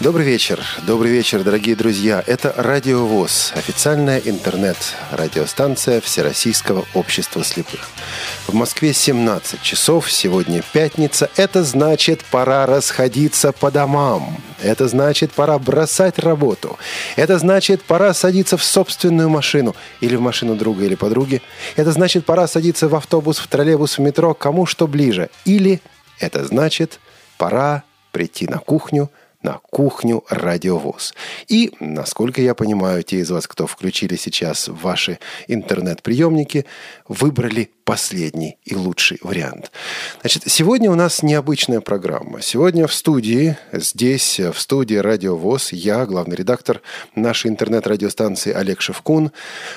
Добрый вечер. Добрый вечер, дорогие друзья. Это Радио ВОЗ, официальная интернет-радиостанция Всероссийского общества слепых. В Москве 17 часов, сегодня пятница. Это значит, пора расходиться по домам. Это значит, пора бросать работу. Это значит, пора садиться в собственную машину. Или в машину друга или подруги. Это значит, пора садиться в автобус, в троллейбус, в метро, кому что ближе. Или это значит, пора прийти на кухню – на кухню «Радиовоз». И, насколько я понимаю, те из вас, кто включили сейчас ваши интернет-приемники, выбрали последний и лучший вариант. Значит, сегодня у нас необычная программа. Сегодня в студии, здесь, в студии «Радио ВОЗ», я, главный редактор нашей интернет-радиостанции Олег Шевкун.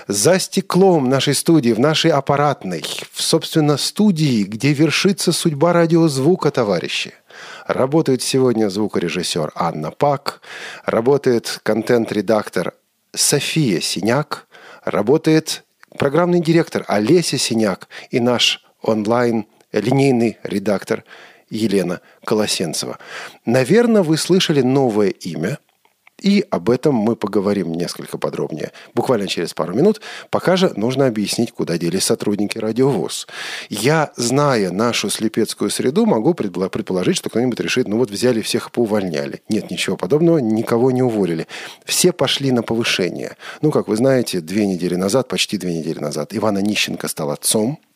За стеклом нашей студии, в нашей аппаратной, в, собственно, студии, где вершится судьба радиозвука, товарищи. Работает сегодня звукорежиссер Анна Пак, работает контент-редактор София Синяк, работает программный директор Олеся Синяк и наш онлайн линейный редактор Елена Колосенцева. Наверное, вы слышали новое имя – и об этом мы поговорим несколько подробнее, буквально через пару минут. Пока же нужно объяснить, куда делись сотрудники радиовоз. Я, зная нашу слепецкую среду, могу предположить, что кто-нибудь решит, ну вот взяли всех и поувольняли. Нет, ничего подобного, никого не уволили. Все пошли на повышение. Ну, как вы знаете, две недели назад, почти две недели назад, Ивана Нищенко стал отцом –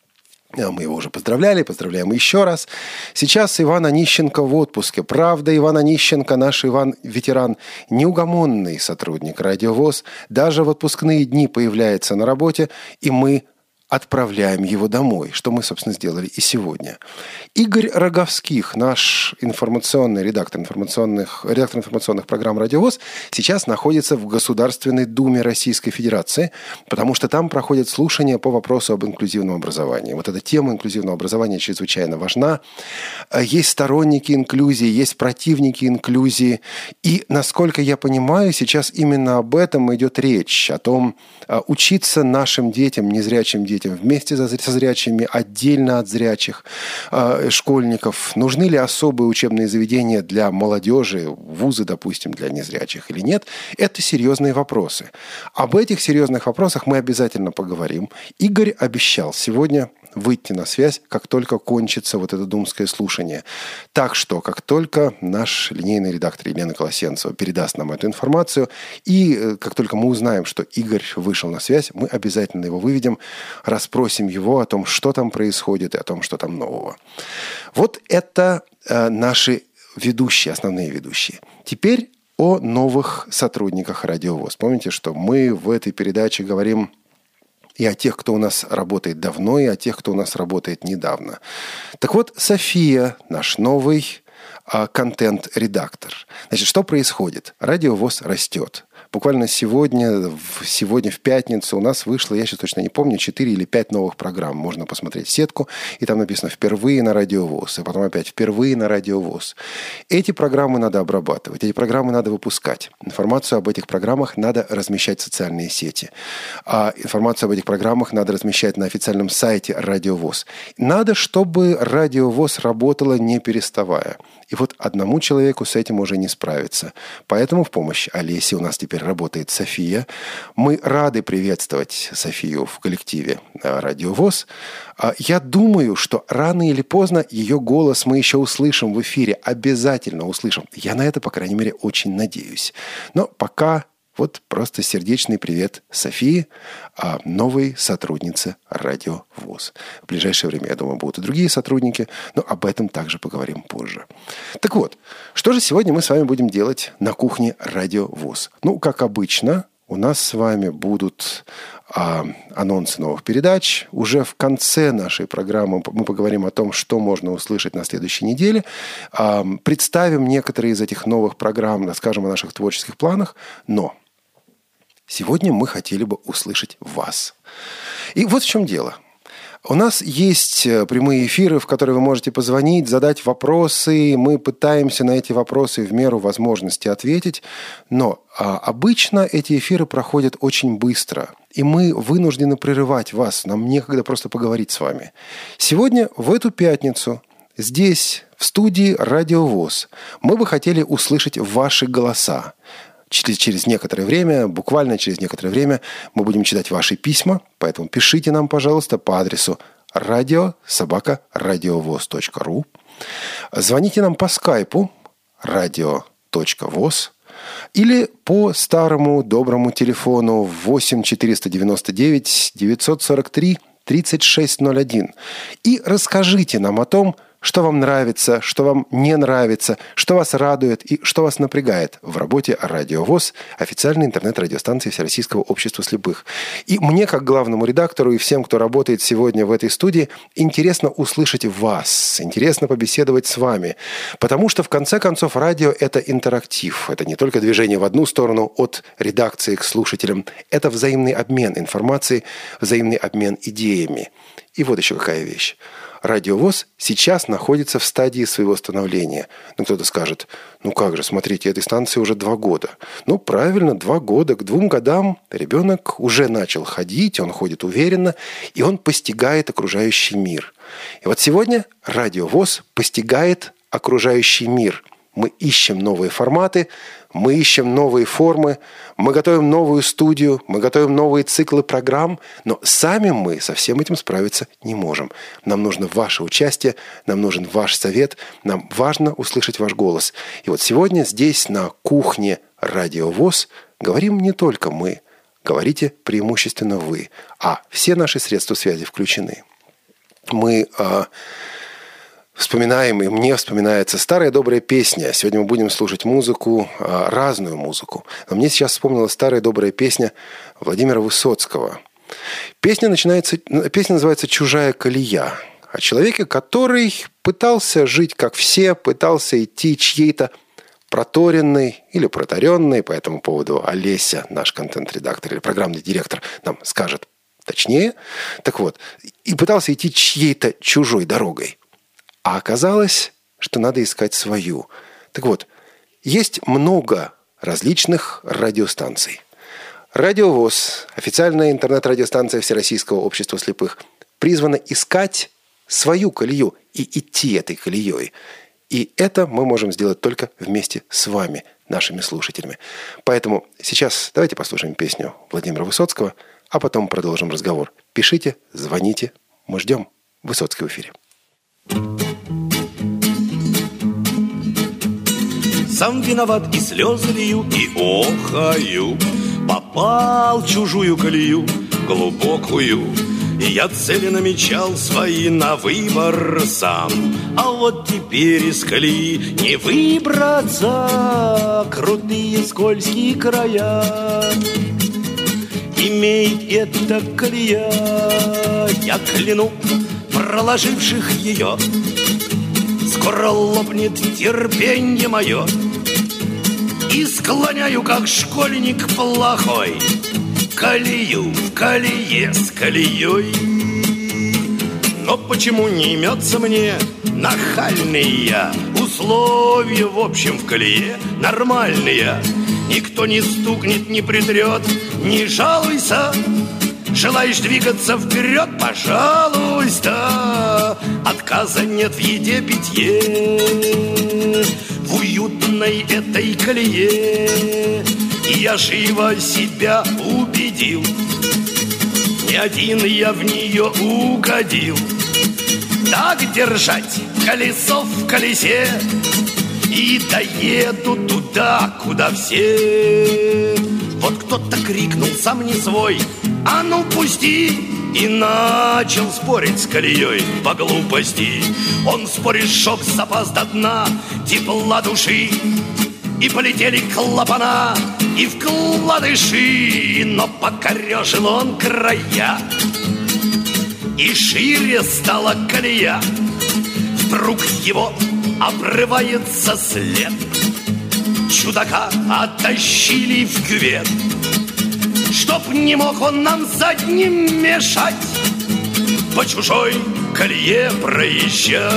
мы его уже поздравляли, поздравляем еще раз. Сейчас Иван Онищенко в отпуске. Правда, Иван Онищенко, наш Иван ветеран, неугомонный сотрудник радиовоз, даже в отпускные дни появляется на работе, и мы отправляем его домой, что мы, собственно, сделали и сегодня. Игорь Роговских, наш информационный редактор информационных, редактор информационных программ «Радиовоз», сейчас находится в Государственной Думе Российской Федерации, потому что там проходят слушания по вопросу об инклюзивном образовании. Вот эта тема инклюзивного образования чрезвычайно важна. Есть сторонники инклюзии, есть противники инклюзии. И, насколько я понимаю, сейчас именно об этом идет речь, о том, а, учиться нашим детям, незрячим детям, детям вместе со зрячими, отдельно от зрячих э, школьников? Нужны ли особые учебные заведения для молодежи, вузы, допустим, для незрячих или нет? Это серьезные вопросы. Об этих серьезных вопросах мы обязательно поговорим. Игорь обещал сегодня выйти на связь, как только кончится вот это думское слушание. Так что, как только наш линейный редактор Елена Колосенцева передаст нам эту информацию, и э, как только мы узнаем, что Игорь вышел на связь, мы обязательно его выведем, расспросим его о том, что там происходит и о том, что там нового. Вот это э, наши ведущие, основные ведущие. Теперь о новых сотрудниках Радиовоз. Помните, что мы в этой передаче говорим и о тех, кто у нас работает давно, и о тех, кто у нас работает недавно. Так вот, София, наш новый а, контент-редактор. Значит, что происходит? Радиовоз растет. Буквально сегодня, сегодня в пятницу у нас вышло, я сейчас точно не помню, 4 или 5 новых программ. Можно посмотреть сетку, и там написано «Впервые на радиовоз», и потом опять «Впервые на радиовоз». Эти программы надо обрабатывать, эти программы надо выпускать. Информацию об этих программах надо размещать в социальные сети. А информацию об этих программах надо размещать на официальном сайте «Радиовоз». Надо, чтобы «Радиовоз» работала не переставая. И вот одному человеку с этим уже не справиться. Поэтому в помощь Олесе у нас теперь работает София. Мы рады приветствовать Софию в коллективе э, «Радиовоз». А я думаю, что рано или поздно ее голос мы еще услышим в эфире. Обязательно услышим. Я на это, по крайней мере, очень надеюсь. Но пока вот просто сердечный привет Софии, а, новой сотруднице Радио ВОЗ. В ближайшее время, я думаю, будут и другие сотрудники, но об этом также поговорим позже. Так вот, что же сегодня мы с вами будем делать на кухне Радио ВОЗ? Ну, как обычно, у нас с вами будут а, анонсы новых передач. Уже в конце нашей программы мы поговорим о том, что можно услышать на следующей неделе. А, представим некоторые из этих новых программ, расскажем о наших творческих планах. Но Сегодня мы хотели бы услышать вас. И вот в чем дело. У нас есть э, прямые эфиры, в которые вы можете позвонить, задать вопросы. Мы пытаемся на эти вопросы в меру возможности ответить. Но а, обычно эти эфиры проходят очень быстро. и мы вынуждены прерывать вас. Нам некогда просто поговорить с вами. Сегодня, в эту пятницу, здесь, в студии «Радио ВОЗ», мы бы хотели услышать ваши голоса. Через, через некоторое время, буквально через некоторое время, мы будем читать ваши письма, поэтому пишите нам, пожалуйста, по адресу радио собака радиовоз.ру. Звоните нам по скайпу radio.voz или по старому доброму телефону 8 499 943 3601 и расскажите нам о том, что вам нравится, что вам не нравится, что вас радует и что вас напрягает в работе Радио ВОЗ, официальной интернет-радиостанции Всероссийского общества слепых. И мне, как главному редактору и всем, кто работает сегодня в этой студии, интересно услышать вас, интересно побеседовать с вами, потому что, в конце концов, радио – это интерактив, это не только движение в одну сторону от редакции к слушателям, это взаимный обмен информацией, взаимный обмен идеями. И вот еще какая вещь. Радиовоз сейчас находится в стадии своего становления. Ну, кто-то скажет, ну как же, смотрите, этой станции уже два года. Ну, правильно, два года. К двум годам ребенок уже начал ходить, он ходит уверенно, и он постигает окружающий мир. И вот сегодня Радиовоз постигает окружающий мир. Мы ищем новые форматы, мы ищем новые формы, мы готовим новую студию, мы готовим новые циклы программ, но сами мы со всем этим справиться не можем. Нам нужно ваше участие, нам нужен ваш совет, нам важно услышать ваш голос. И вот сегодня здесь, на кухне «Радиовоз», говорим не только мы, говорите преимущественно вы, а все наши средства связи включены. Мы а, вспоминаем, и мне вспоминается старая добрая песня. Сегодня мы будем слушать музыку, а, разную музыку. Но мне сейчас вспомнилась старая добрая песня Владимира Высоцкого. Песня, начинается, песня называется «Чужая колея». О человеке, который пытался жить как все, пытался идти чьей-то проторенной или протаренной, по этому поводу Олеся, наш контент-редактор или программный директор, нам скажет точнее. Так вот, и пытался идти чьей-то чужой дорогой. А оказалось, что надо искать свою. Так вот, есть много различных радиостанций. Радиовоз, официальная интернет-радиостанция Всероссийского общества слепых, призвана искать свою колею и идти этой колеей. И это мы можем сделать только вместе с вами, нашими слушателями. Поэтому сейчас давайте послушаем песню Владимира Высоцкого, а потом продолжим разговор. Пишите, звоните, мы ждем. Высоцкий в эфире. thank you Сам виноват и слезы лью, и охаю. Попал чужую колею, глубокую. И я цели намечал свои на выбор сам. А вот теперь из колеи не выбраться. Крутые скользкие края. Имеет эта колея. Я кляну проложивших ее. Скоро лопнет терпенье мое И склоняю, как школьник плохой. Колею в колее с колеей. Но почему не имется мне нахальный я? Условия, в общем, в колее нормальные. Никто не стукнет, не притрет, не жалуйся. Желаешь двигаться вперед, пожалуйста. Отказа нет в еде, питье В уютной этой колее. Я живо себя убедил. Не один я в нее угодил. Так держать колесо в колесе. И доеду туда, куда все. Вот кто-то крикнул, сам не свой. А ну пусти И начал спорить с колеей по глупости. Он спорит, чтоб запас до дна тепла души И полетели клапана и вкладыши Но покорежил он края. И шире стала колея Вдруг его обрывается след. Чудака оттащили в кювет Чтоб не мог он нам задним мешать По чужой колее проезжать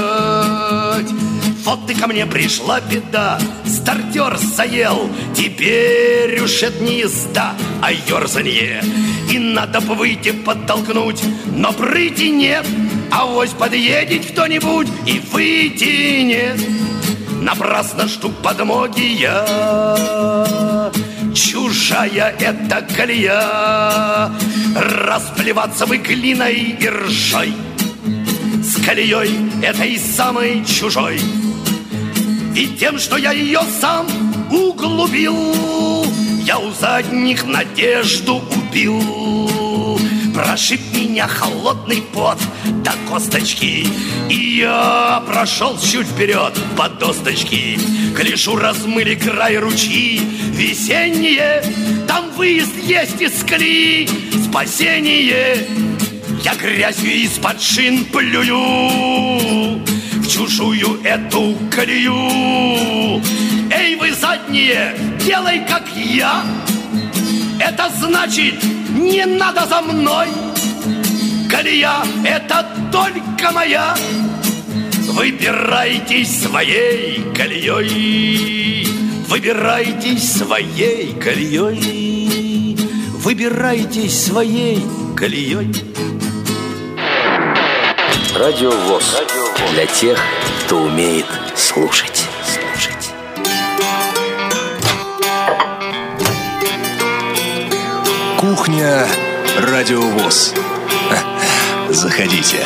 Вот ты ко мне пришла беда, стартер заел, теперь уж это не езда, а ерзанье. И надо бы выйти подтолкнуть, но прыти нет, а вось подъедет кто-нибудь и выйти нет. Напрасно жду подмоги я Чужая эта колея. Расплеваться бы глиной и ржой. С колеей этой самой чужой. Ведь тем, что я ее сам углубил Я у задних надежду убил Прошиб меня холодный пот до косточки И я прошел чуть вперед по досточке Гляжу, размыли край ручьи Весенние, там выезд есть из колеи Спасение, я грязью из-под шин плюю В чужую эту колею. Эй, вы задние, делай как я. Это значит, не надо за мной Колея — это только моя Выбирайтесь своей колеей Выбирайтесь своей колеей Выбирайтесь своей колеей Радио ВОЗ. Для тех, кто умеет. Слушать. Кухня Радио ВОЗ. Заходите.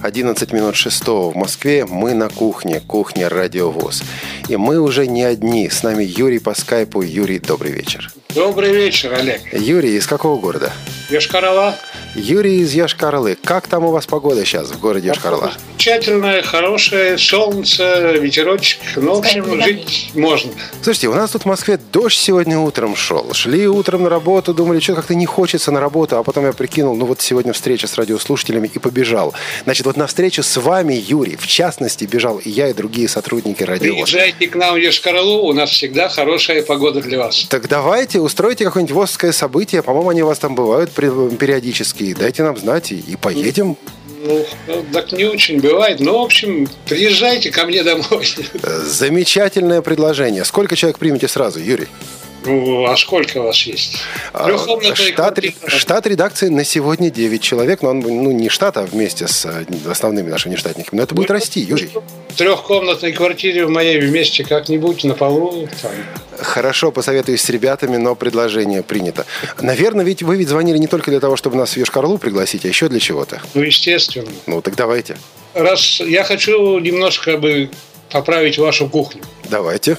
11 минут 6 в Москве. Мы на кухне. Кухня Радио ВОЗ. И мы уже не одни. С нами Юрий по скайпу. Юрий, добрый вечер. Добрый вечер, Олег. Юрий, из какого города? Йошкар-Ола. Юрий из Яшкарлы. Как там у вас погода сейчас в городе Яшкарла? Замечательное, хорошее, солнце, ветерочек. Ну, в общем, жить можно. Слушайте, у нас тут в Москве дождь сегодня утром шел. Шли утром на работу, думали, что как-то не хочется на работу, а потом я прикинул, ну вот сегодня встреча с радиослушателями и побежал. Значит, вот на встречу с вами, Юрий, в частности, бежал и я, и другие сотрудники радио. Приезжайте к нам в Йошкар-Олу, у нас всегда хорошая погода для вас. Так давайте, устройте какое-нибудь ВОЗское событие. По-моему, они у вас там бывают при- периодически. Дайте нам знать и, и поедем. Ну, так не очень бывает. Ну, в общем, приезжайте ко мне домой. Э, Замечательное предложение. Сколько человек примете сразу, Юрий? Ну, а сколько у вас есть? А, Штат, штат редакции на сегодня 9 человек, но он ну, не штат, а вместе с э, основными нашими нештатниками. Но это будет расти, Юрий. В трехкомнатной квартире в моей вместе как-нибудь на полу. там. Хорошо, посоветуюсь с ребятами, но предложение принято. Наверное, ведь вы ведь звонили не только для того, чтобы нас в Ешкарлу пригласить, а еще для чего-то. Ну, естественно. Ну, так давайте. Раз я хочу немножко бы поправить вашу кухню. Давайте.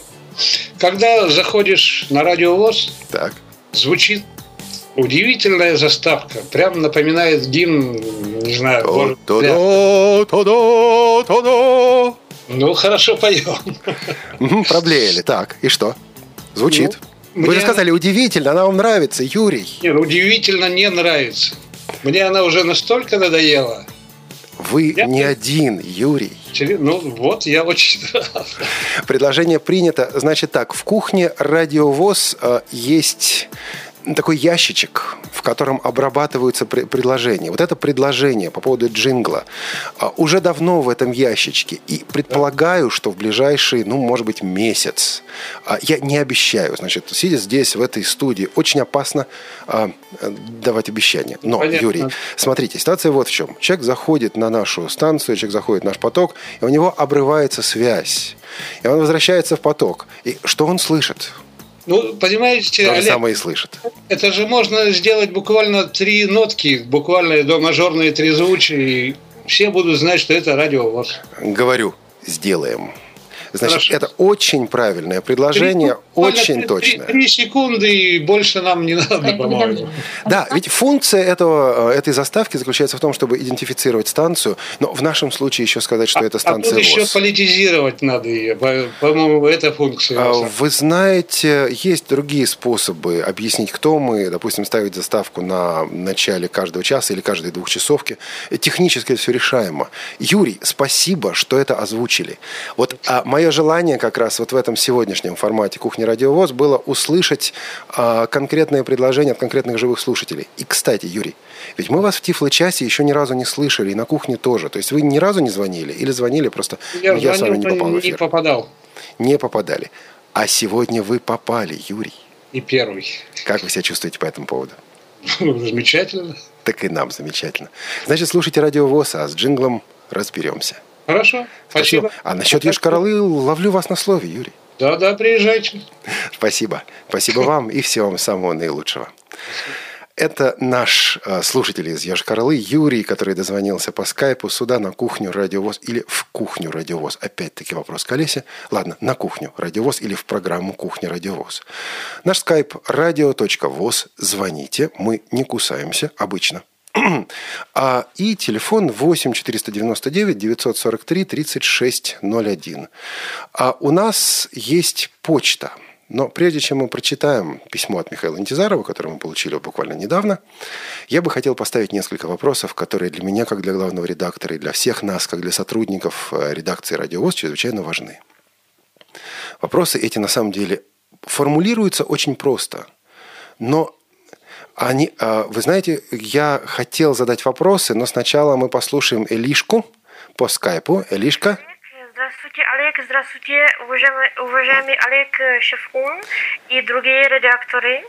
Когда заходишь на радиовоз, Так. звучит удивительная заставка. Прям напоминает гимн, не знаю, город Пля. То-то-то, то-то, то-то. Ну, хорошо поем. Проблеяли. Так, и что? Звучит. Ну, Вы же мне- сказали, удивительно, она вам нравится, Юрий. Не, ну, удивительно не нравится. Мне она уже настолько надоела. Вы Я- не один, Юрий. Ну, вот, я очень рад. Предложение принято. Значит так, в кухне радиовоз э, есть такой ящичек, в котором обрабатываются пре- предложения. Вот это предложение по поводу джингла а, уже давно в этом ящичке. И предполагаю, что в ближайший, ну, может быть, месяц. а, Я не обещаю. Значит, сидя здесь, в этой студии, очень опасно а, давать обещания. Но, Понятно. Юрий, смотрите, ситуация вот в чем. Человек заходит на нашу станцию, человек заходит в наш поток, и у него обрывается связь. И он возвращается в поток. И что он слышит? Ну, понимаете, То же Олег, самое и слышит. это же можно сделать буквально три нотки, буквально до мажорные трезвучия, и все будут знать, что это радиовоз. Говорю, сделаем. Значит, Хорошо. это очень правильное предложение, Буквально очень три- точное. Три, три секунды, и больше нам не надо, по-моему. Да, ведь функция этого, э, этой заставки заключается в том, чтобы идентифицировать станцию, но в нашем случае еще сказать, что это а станция тут еще ВОЗ. политизировать надо ее. По- По-моему, это функция. А, Вы знаете, есть другие способы объяснить, кто мы. Допустим, ставить заставку на начале каждого часа или каждой двухчасовки. Технически это все решаемо. Юрий, спасибо, что это озвучили. Вот а, моя мое желание как раз вот в этом сегодняшнем формате «Кухня Радиовоз» было услышать э, конкретные предложения от конкретных живых слушателей. И, кстати, Юрий, ведь мы вас в Тифло-часе еще ни разу не слышали, и на кухне тоже. То есть вы ни разу не звонили или звонили просто... Я, я звонил, с вами не попал в эфир. Не попадал. Не попадали. А сегодня вы попали, Юрий. И первый. Как вы себя чувствуете по этому поводу? Замечательно. Так и нам замечательно. Значит, слушайте Радио ВОЗ, а с джинглом разберемся. Хорошо, спасибо. спасибо. А насчет Ешкаралы ловлю вас на слове, Юрий. Да, да, приезжайте. Спасибо. Спасибо вам и всего вам самого наилучшего. Спасибо. Это наш э, слушатель из Йошкар-Олы Юрий, который дозвонился по скайпу сюда на кухню Радиовоз или в кухню Радиовоз. Опять-таки вопрос к Олесе. Ладно, на кухню Радиовоз или в программу Кухня Радиовоз. Наш скайп радио.воз. Звоните, мы не кусаемся обычно. а, и телефон 8 499 943 3601. А у нас есть почта – но прежде чем мы прочитаем письмо от Михаила Интизарова, которое мы получили буквально недавно, я бы хотел поставить несколько вопросов, которые для меня, как для главного редактора, и для всех нас, как для сотрудников э, редакции «Радиовоз», чрезвычайно важны. Вопросы эти, на самом деле, формулируются очень просто. Но они, э, вы знаете, я хотел задать вопросы, но сначала мы послушаем Элишку по скайпу. Элишка, Здравствуйте, Олег. Здравствуйте, уважаемый, уважаемый Олег Шефун и другие редакторы.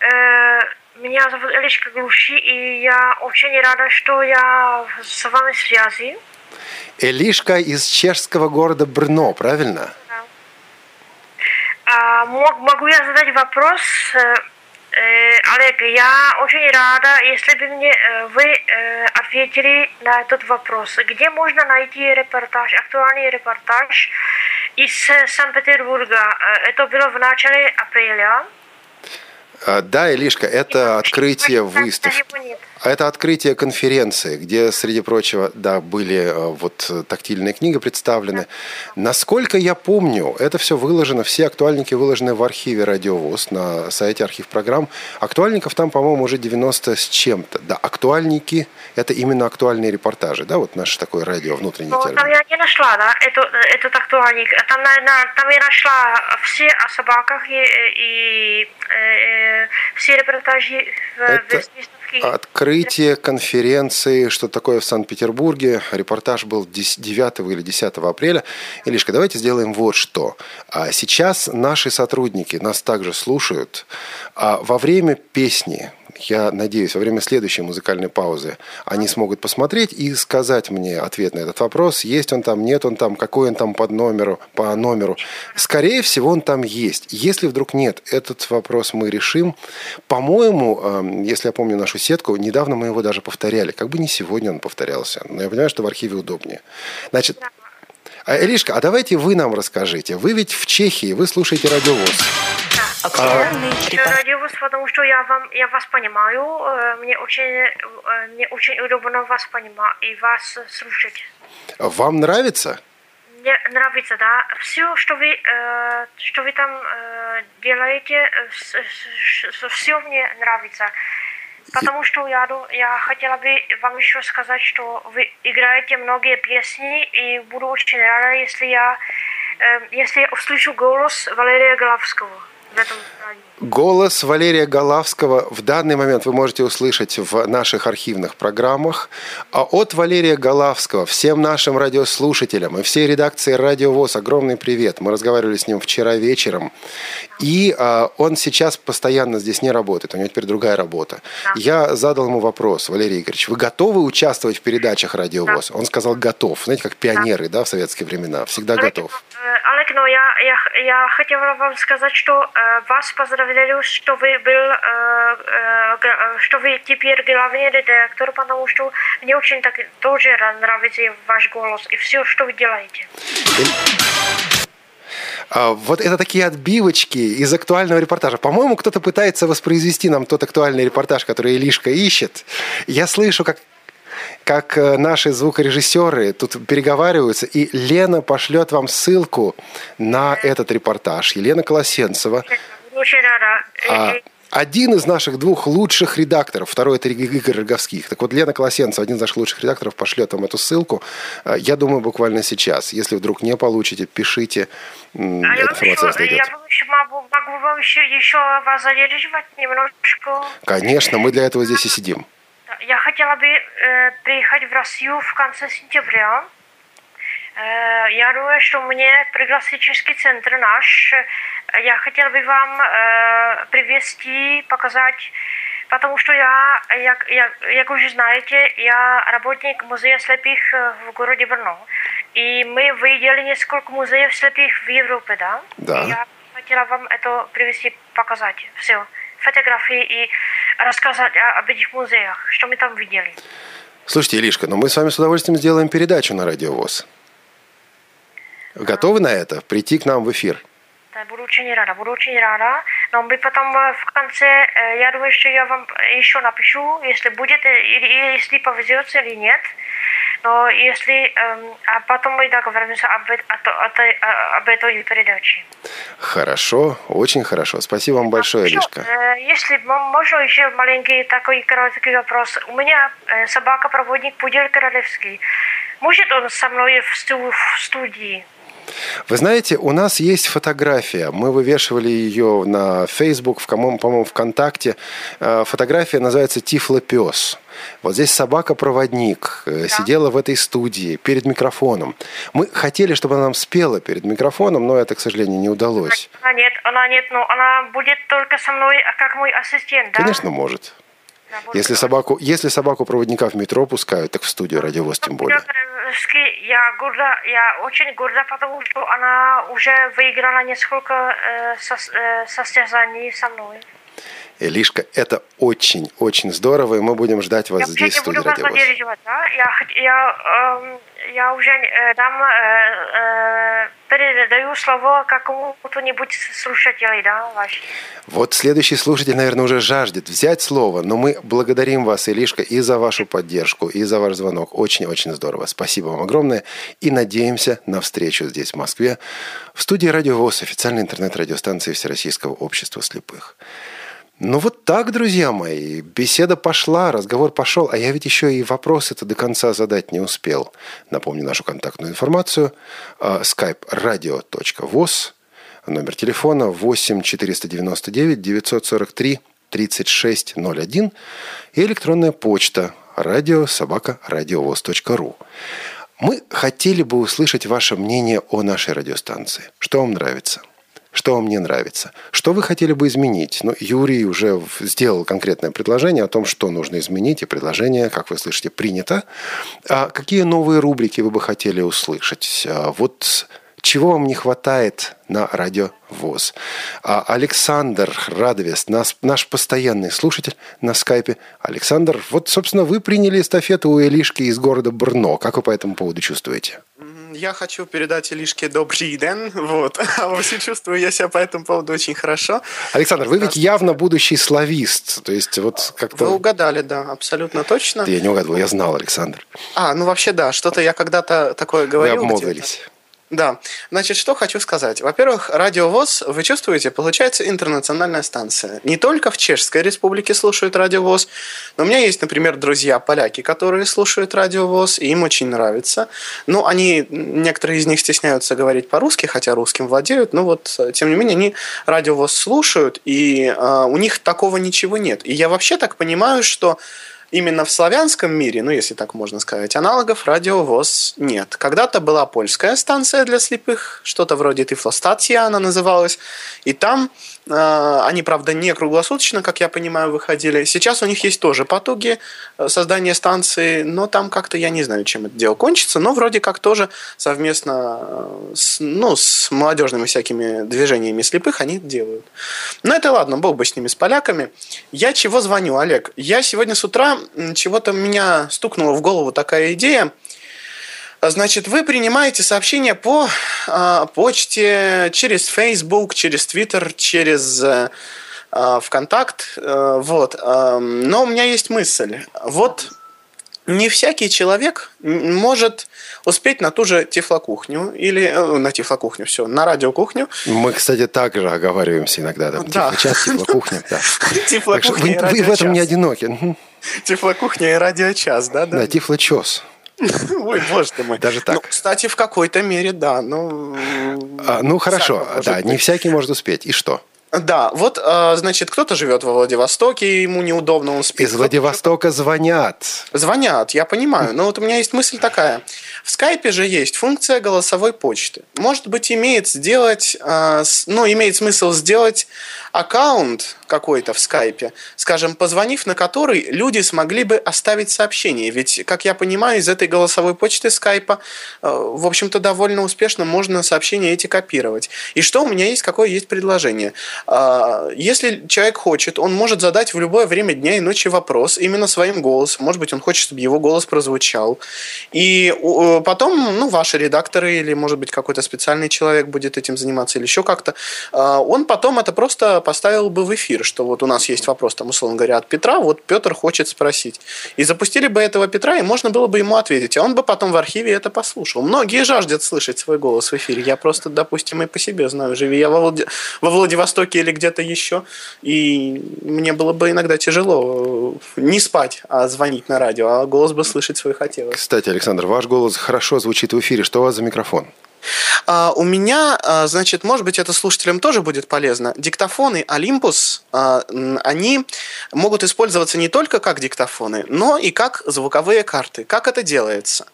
Э, меня зовут Элишка Глуши, и я очень рада, что я с вами в связи. Элишка из чешского города Брно, правильно? Да. А, могу я задать вопрос? Э, Э, Олег, я очень рада, если бы мне э, вы э, ответили на этот вопрос. Где можно найти репортаж, актуальный репортаж из Санкт-Петербурга? Это было в начале апреля. А, да, Илишка, это открытие выставки. Это открытие конференции, где, среди прочего, да, были э, вот тактильные книги представлены. Насколько я помню, это все выложено, все актуальники выложены в архиве Радиовоз на сайте архив программ. Актуальников там, по-моему, уже 90 с чем-то. Да, актуальники – это именно актуальные репортажи, да, вот наше такое радио внутренний ну, термин. Там я не нашла, да, этот, этот актуальник. Там, наверное, там я нашла все о собаках и, и, и все репортажи в, Это... Открытие конференции, что такое в Санкт-Петербурге. Репортаж был 9 или 10 апреля. Илишка, давайте сделаем вот что. А сейчас наши сотрудники нас также слушают. А во время песни я надеюсь, во время следующей музыкальной паузы они смогут посмотреть и сказать мне ответ на этот вопрос. Есть он там, нет он там, какой он там под номеру, по номеру. Скорее всего, он там есть. Если вдруг нет, этот вопрос мы решим. По-моему, эм, если я помню нашу сетку, недавно мы его даже повторяли. Как бы не сегодня он повторялся. Но я понимаю, что в архиве удобнее. Значит, Иришка, а давайте вы нам расскажите. Вы ведь в Чехии, вы слушаете радиовоз. А, радиовоз, потому что я, вам, я вас понимаю. Э, мне очень, э, мне очень удобно вас понимать и вас слушать. Вам нравится? Мне нравится, да. Все, что вы, э, что вы там делаете, все мне нравится. Потому что я, я хотела бы вам еще сказать, что вы играете многие песни, и буду очень рада, если я, если я услышу голос Валерия Главского в этом здании. Голос Валерия Голавского в данный момент вы можете услышать в наших архивных программах. А от Валерия Голавского всем нашим радиослушателям и всей редакции «Радио ВОЗ» огромный привет. Мы разговаривали с ним вчера вечером. И а, он сейчас постоянно здесь не работает, у него теперь другая работа. Да. Я задал ему вопрос, Валерий Игоревич, вы готовы участвовать в передачах «Радио ВОЗ»? Да. Он сказал «готов». Знаете, как пионеры да. Да, в советские времена, всегда готов. Олег, но я, я, я хотела вам сказать, что э, вас поздравляю что вы был, э, э, что вы теперь главный редактор, потому что мне очень так тоже нравится ваш голос и все, что вы делаете. Вот это такие отбивочки из актуального репортажа. По-моему, кто-то пытается воспроизвести нам тот актуальный репортаж, который Илишка ищет. Я слышу, как как э, наши звукорежиссеры тут переговариваются, и Лена пошлет вам ссылку на этот репортаж. Елена Колосенцева. А, один из наших двух лучших редакторов, второй это Игорь Роговских. Так вот, Лена Колосенцева, один из наших лучших редакторов, пошлет вам эту ссылку. Э, я думаю, буквально сейчас. Если вдруг не получите, пишите. А я, информация еще, я могу, могу вам еще, еще вас задерживать немножко. Конечно, мы для этого здесь и сидим. Я хотела бы э, приехать в Россию в конце сентября. Э, я думаю, что мне пригласительский центр наш. Я хотела бы вам э, привести, показать, потому что я, я, я, как уже знаете, я работник музея слепых э, в городе Брно. И мы видели несколько музеев слепых в Европе, да? Да. И я хотела вам это привести, показать. Все. Фотографии и рассказать об этих музеях, что мы там видели. Слушайте, Илишка, но ну мы с вами с удовольствием сделаем передачу на Радио ВОЗ. Готовы на это? Прийти к нам в эфир? Да, буду очень рада, буду очень рада. Но мы потом э, в конце, э, я думаю, что я вам еще напишу, если будет, э, или если повезется или нет. Но если... А потом мы договоримся об, об, об этой передаче. Хорошо, очень хорошо. Спасибо вам большое, Лишка. Если можно еще маленький такой короткий вопрос. У меня собака-проводник Пудель Королевский. Может он со мной в студии? Вы знаете, у нас есть фотография. Мы вывешивали ее на Facebook, в, по-моему, ВКонтакте. Э, фотография называется «Тифлопес». Вот здесь собака-проводник э, да. сидела в этой студии перед микрофоном. Мы хотели, чтобы она нам спела перед микрофоном, но это, к сожалению, не удалось. Она нет, она нет, но она будет только со мной, а как мой ассистент, да? Конечно, может. Если собаку, если собаку проводника в метро пускают, так в студию радиовоз тем более. Я горда, я очень горда, потому что она уже выиграла несколько э, э, состязаний со мной. Лишка, это очень-очень здорово, и мы будем ждать вас я здесь, в студии Радиовоз. Да? Я, я, э, я уже э, дам, передаю слово какому-то-нибудь слушателю, да, ваш. Вот следующий слушатель, наверное, уже жаждет взять слово, но мы благодарим вас, Илишка, и за вашу поддержку, и за ваш звонок. Очень-очень здорово. Спасибо вам огромное. И надеемся на встречу здесь, в Москве, в студии Радио ВОЗ, официальной интернет-радиостанции Всероссийского общества слепых. Ну вот так, друзья мои, беседа пошла, разговор пошел, а я ведь еще и вопрос это до конца задать не успел. Напомню нашу контактную информацию. skype radio.voz, номер телефона 8 499 943 3601 и электронная почта радио собака радиовоз.ру. Мы хотели бы услышать ваше мнение о нашей радиостанции. Что вам нравится? Что вам не нравится, что вы хотели бы изменить. Ну, Юрий уже сделал конкретное предложение о том, что нужно изменить, и предложение, как вы слышите, принято. А какие новые рубрики вы бы хотели услышать? А вот чего вам не хватает на радио ВОЗ. А Александр Радовест, наш, наш постоянный слушатель на скайпе. Александр, вот, собственно, вы приняли эстафету у Элишки из города Брно. Как вы по этому поводу чувствуете? Я хочу передать Илишке добрый день, вот. А вообще чувствую я себя по этому поводу очень хорошо. Александр, вы ведь явно будущий славист, то есть вот как-то... Вы угадали, да, абсолютно точно. Я не угадывал, я знал, Александр. А, ну вообще да, что-то я когда-то такое говорил. Вы обмолвились. Да. Значит, что хочу сказать. Во-первых, Радио ВОЗ, вы чувствуете, получается интернациональная станция. Не только в Чешской Республике слушают Радио ВОЗ, но у меня есть, например, друзья-поляки, которые слушают Радио ВОЗ, и им очень нравится. Но они, некоторые из них стесняются говорить по-русски, хотя русским владеют, но вот, тем не менее, они Радио ВОЗ слушают, и э, у них такого ничего нет. И я вообще так понимаю, что именно в славянском мире, ну, если так можно сказать, аналогов радиовоз нет. Когда-то была польская станция для слепых, что-то вроде Тифлостатия она называлась, и там они, правда, не круглосуточно, как я понимаю, выходили. Сейчас у них есть тоже потуги э, создания станции, но там как-то я не знаю, чем это дело кончится, но вроде как тоже совместно э, с, ну, с молодежными всякими движениями слепых они это делают. Но это ладно, бог бы с ними, с поляками. Я чего звоню, Олег? Я сегодня с утра чего-то меня стукнула в голову такая идея. Значит, вы принимаете сообщения по э, почте, через Facebook, через Twitter, через э, ВКонтакт. Э, вот. Э, но у меня есть мысль. Вот не всякий человек может успеть на ту же тифлокухню или э, на тифлокухню, все, на радиокухню. Мы, кстати, также оговариваемся иногда. Там, да. Тифлочас, тифлокухня. Да. Тифлокухня вы, в этом не одиноки. Тифлокухня и радиочас, да? Да, тифлочес. Ой, боже ты мой. Даже так. Ну, кстати, в какой-то мере, да. Ну, а, ну хорошо, да, быть. не всякий может успеть. И что? Да, вот, а, значит, кто-то живет во Владивостоке, ему неудобно, он спит. Из Владивостока звонят. Звонят, я понимаю. Но вот у меня есть мысль такая. В скайпе же есть функция голосовой почты. Может быть, имеет сделать, а, ну, имеет смысл сделать аккаунт какой-то в скайпе, скажем, позвонив на который люди смогли бы оставить сообщение. Ведь, как я понимаю, из этой голосовой почты скайпа, э, в общем-то, довольно успешно можно сообщения эти копировать. И что у меня есть, какое есть предложение? А, если человек хочет, он может задать в любое время дня и ночи вопрос именно своим голосом. Может быть, он хочет, чтобы его голос прозвучал. И потом, ну, ваши редакторы или, может быть, какой-то специальный человек будет этим заниматься или еще как-то, а, он потом это просто поставил бы в эфир, что вот у нас есть вопрос, там, условно говоря, от Петра, вот Петр хочет спросить. И запустили бы этого Петра, и можно было бы ему ответить, а он бы потом в архиве это послушал. Многие жаждут слышать свой голос в эфире. Я просто, допустим, и по себе знаю, живи я во, Влади... во Владивостоке или где-то еще, и мне было бы иногда тяжело не спать, а звонить на радио, а голос бы слышать свой хотелось. Кстати, Александр, ваш голос хорошо звучит в эфире. Что у вас за микрофон? А, у меня, а, значит, может быть, это слушателям тоже будет полезно. Диктофоны Olympus, а, они могут использоваться не только как диктофоны, но и как звуковые карты. Как это делается?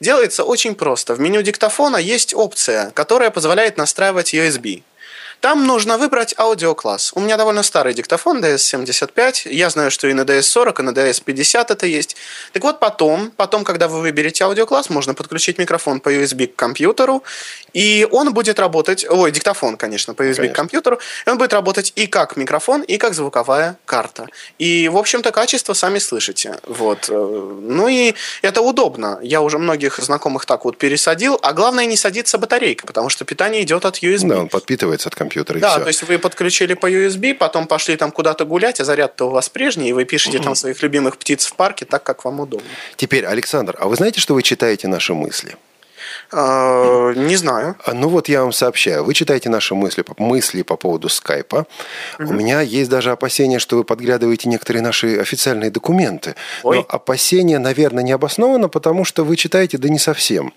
Делается очень просто. В меню диктофона есть опция, которая позволяет настраивать USB. Там нужно выбрать аудиокласс. У меня довольно старый диктофон DS75. Я знаю, что и на DS40, и на DS50 это есть. Так вот, потом, потом, когда вы выберете аудиокласс, можно подключить микрофон по USB к компьютеру, и он будет работать, ой, диктофон, конечно, по USB конечно. к компьютеру, и он будет работать и как микрофон, и как звуковая карта. И, в общем-то, качество сами слышите. Вот. Ну и это удобно. Я уже многих знакомых так вот пересадил, а главное не садится батарейка, потому что питание идет от USB. Да, он подпитывается от компьютера компьютер, и да, все. то есть вы подключили по USB, потом пошли там куда-то гулять, а заряд-то у вас прежний, и вы пишете там своих любимых птиц в парке так, как вам удобно. Теперь, Александр, а вы знаете, что вы читаете наши мысли? А, не знаю. А, ну вот я вам сообщаю. Вы читаете наши мысли, мысли по поводу скайпа. Угу. У меня есть даже опасения, что вы подглядываете некоторые наши официальные документы. Ой. Но опасения, наверное, не обоснованы, потому что вы читаете, да не совсем.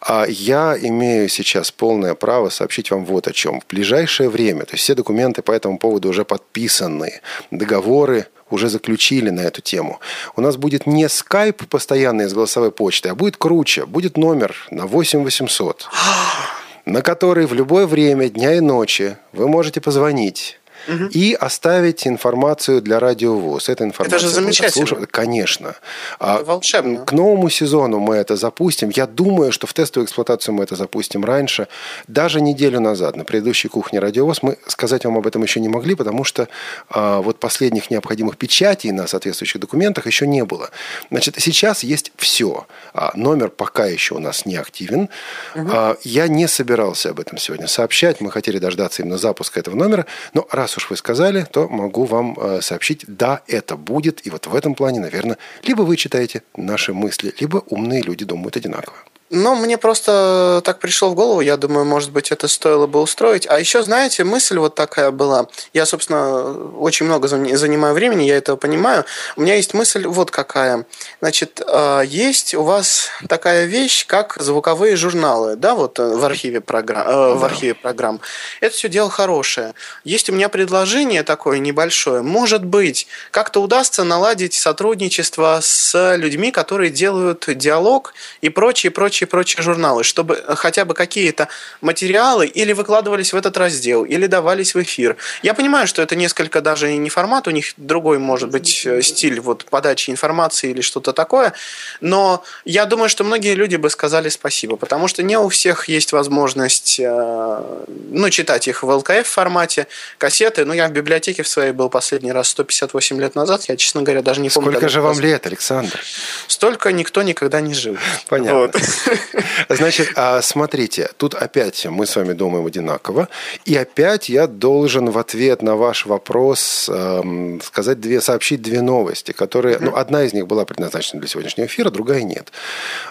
А я имею сейчас полное право сообщить вам вот о чем. В ближайшее время, то есть все документы по этому поводу уже подписаны, договоры уже заключили на эту тему. У нас будет не скайп постоянный с голосовой почтой, а будет круче. Будет номер на 8800, на который в любое время дня и ночи вы можете позвонить угу. и оставить информацию для радиовоз. Эта информация это же замечательно. Конечно. А это волшебно. К новому сезону мы это запустим. Я думаю, что в тестовую эксплуатацию мы это запустим раньше. Даже неделю назад на предыдущей кухне радиовоз мы сказать вам об этом еще не могли, потому что а, вот последних необходимых печатей на соответствующих документах еще не было. Значит, сейчас есть все. А, номер пока еще у нас не активен. Угу. А, я не собирался об этом сегодня сообщать. Мы хотели дождаться именно запуска этого номера. Но раз уж вы сказали, то могу вам э, сообщить, да, это будет. И вот в этом плане, наверное, либо вы читаете наши мысли, либо умные люди думают одинаково. Ну, мне просто так пришло в голову, я думаю, может быть, это стоило бы устроить. А еще, знаете, мысль вот такая была. Я, собственно, очень много занимаю времени, я это понимаю. У меня есть мысль вот какая. Значит, а, есть у вас такая вещь, как звуковые журналы, да, вот э, в архиве программ. Э, в архиве программ. Это все дело хорошее. Есть у меня предложение такое небольшое. Может быть, как-то удастся наладить сотрудничество с людьми, которые делают диалог и прочее, прочее прочие-прочие журналы, чтобы хотя бы какие-то материалы или выкладывались в этот раздел, или давались в эфир. Я понимаю, что это несколько даже не формат, у них другой может быть э, стиль вот подачи информации или что-то такое, но я думаю, что многие люди бы сказали спасибо, потому что не у всех есть возможность э, ну, читать их в ЛКФ формате, кассеты. Ну, я в библиотеке в своей был последний раз 158 лет назад, я, честно говоря, даже не помню. Сколько же вам лет, Александр? Столько никто никогда не жил. Понятно. Вот. Значит, а, смотрите, тут опять мы с вами думаем одинаково. И опять я должен в ответ на ваш вопрос эм, сказать две, сообщить две новости, которые... Ну, одна из них была предназначена для сегодняшнего эфира, другая нет.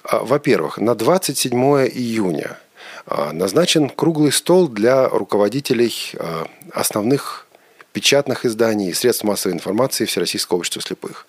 А, во-первых, на 27 июня а, назначен круглый стол для руководителей основных печатных изданий и средств массовой информации Всероссийского общества слепых.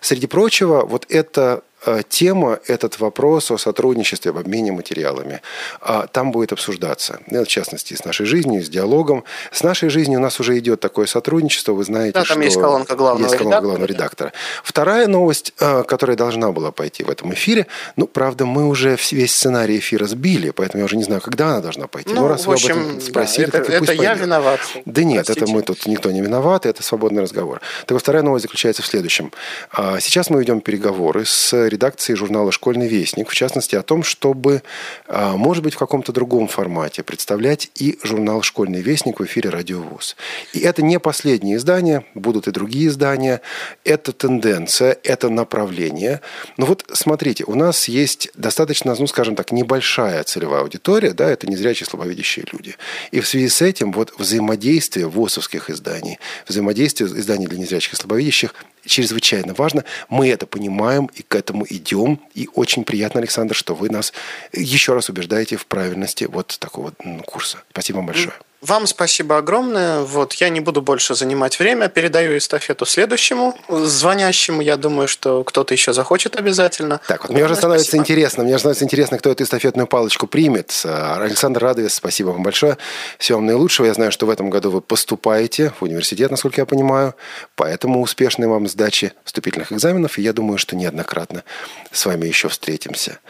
Среди прочего, вот это тема, этот вопрос о сотрудничестве, об обмене материалами, а, там будет обсуждаться. Ну, в частности, с нашей жизнью, с диалогом. С нашей жизнью у нас уже идет такое сотрудничество, вы знаете, да, там что... есть колонка главного есть колонка редактора. главного редактора. Вторая новость, э, которая должна была пойти в этом эфире, ну, правда, мы уже весь сценарий эфира сбили, поэтому я уже не знаю, когда она должна пойти. Ну, Но раз в общем, вы об этом спросили, да, так это, и пусть это я виноват. Да нет, Простите. это мы тут никто не виноват, это свободный разговор. Так вот, вторая новость заключается в следующем. А, Сейчас мы ведем переговоры с редакцией журнала «Школьный вестник», в частности, о том, чтобы, а, может быть, в каком-то другом формате представлять и журнал «Школьный вестник» в эфире «Радио ВУЗ». И это не последнее издание, будут и другие издания. Это тенденция, это направление. Но вот смотрите, у нас есть достаточно, ну, скажем так, небольшая целевая аудитория, да, это незрячие слабовидящие люди. И в связи с этим вот взаимодействие ВОСовских изданий, взаимодействие изданий для незрячих и слабовидящих чрезвычайно важно. Мы это понимаем и к этому идем. И очень приятно, Александр, что вы нас еще раз убеждаете в правильности вот такого курса. Спасибо вам большое. Вам спасибо огромное. Вот я не буду больше занимать время. Передаю эстафету следующему звонящему. Я думаю, что кто-то еще захочет обязательно. Так, вот мне уже становится Спасибо. интересно, мне уже становится интересно, кто эту эстафетную палочку примет. А, Александр Радовец, спасибо вам большое. Всего вам наилучшего. Я знаю, что в этом году вы поступаете в университет, насколько я понимаю, поэтому успешной вам сдачи вступительных экзаменов, и я думаю, что неоднократно с вами еще встретимся.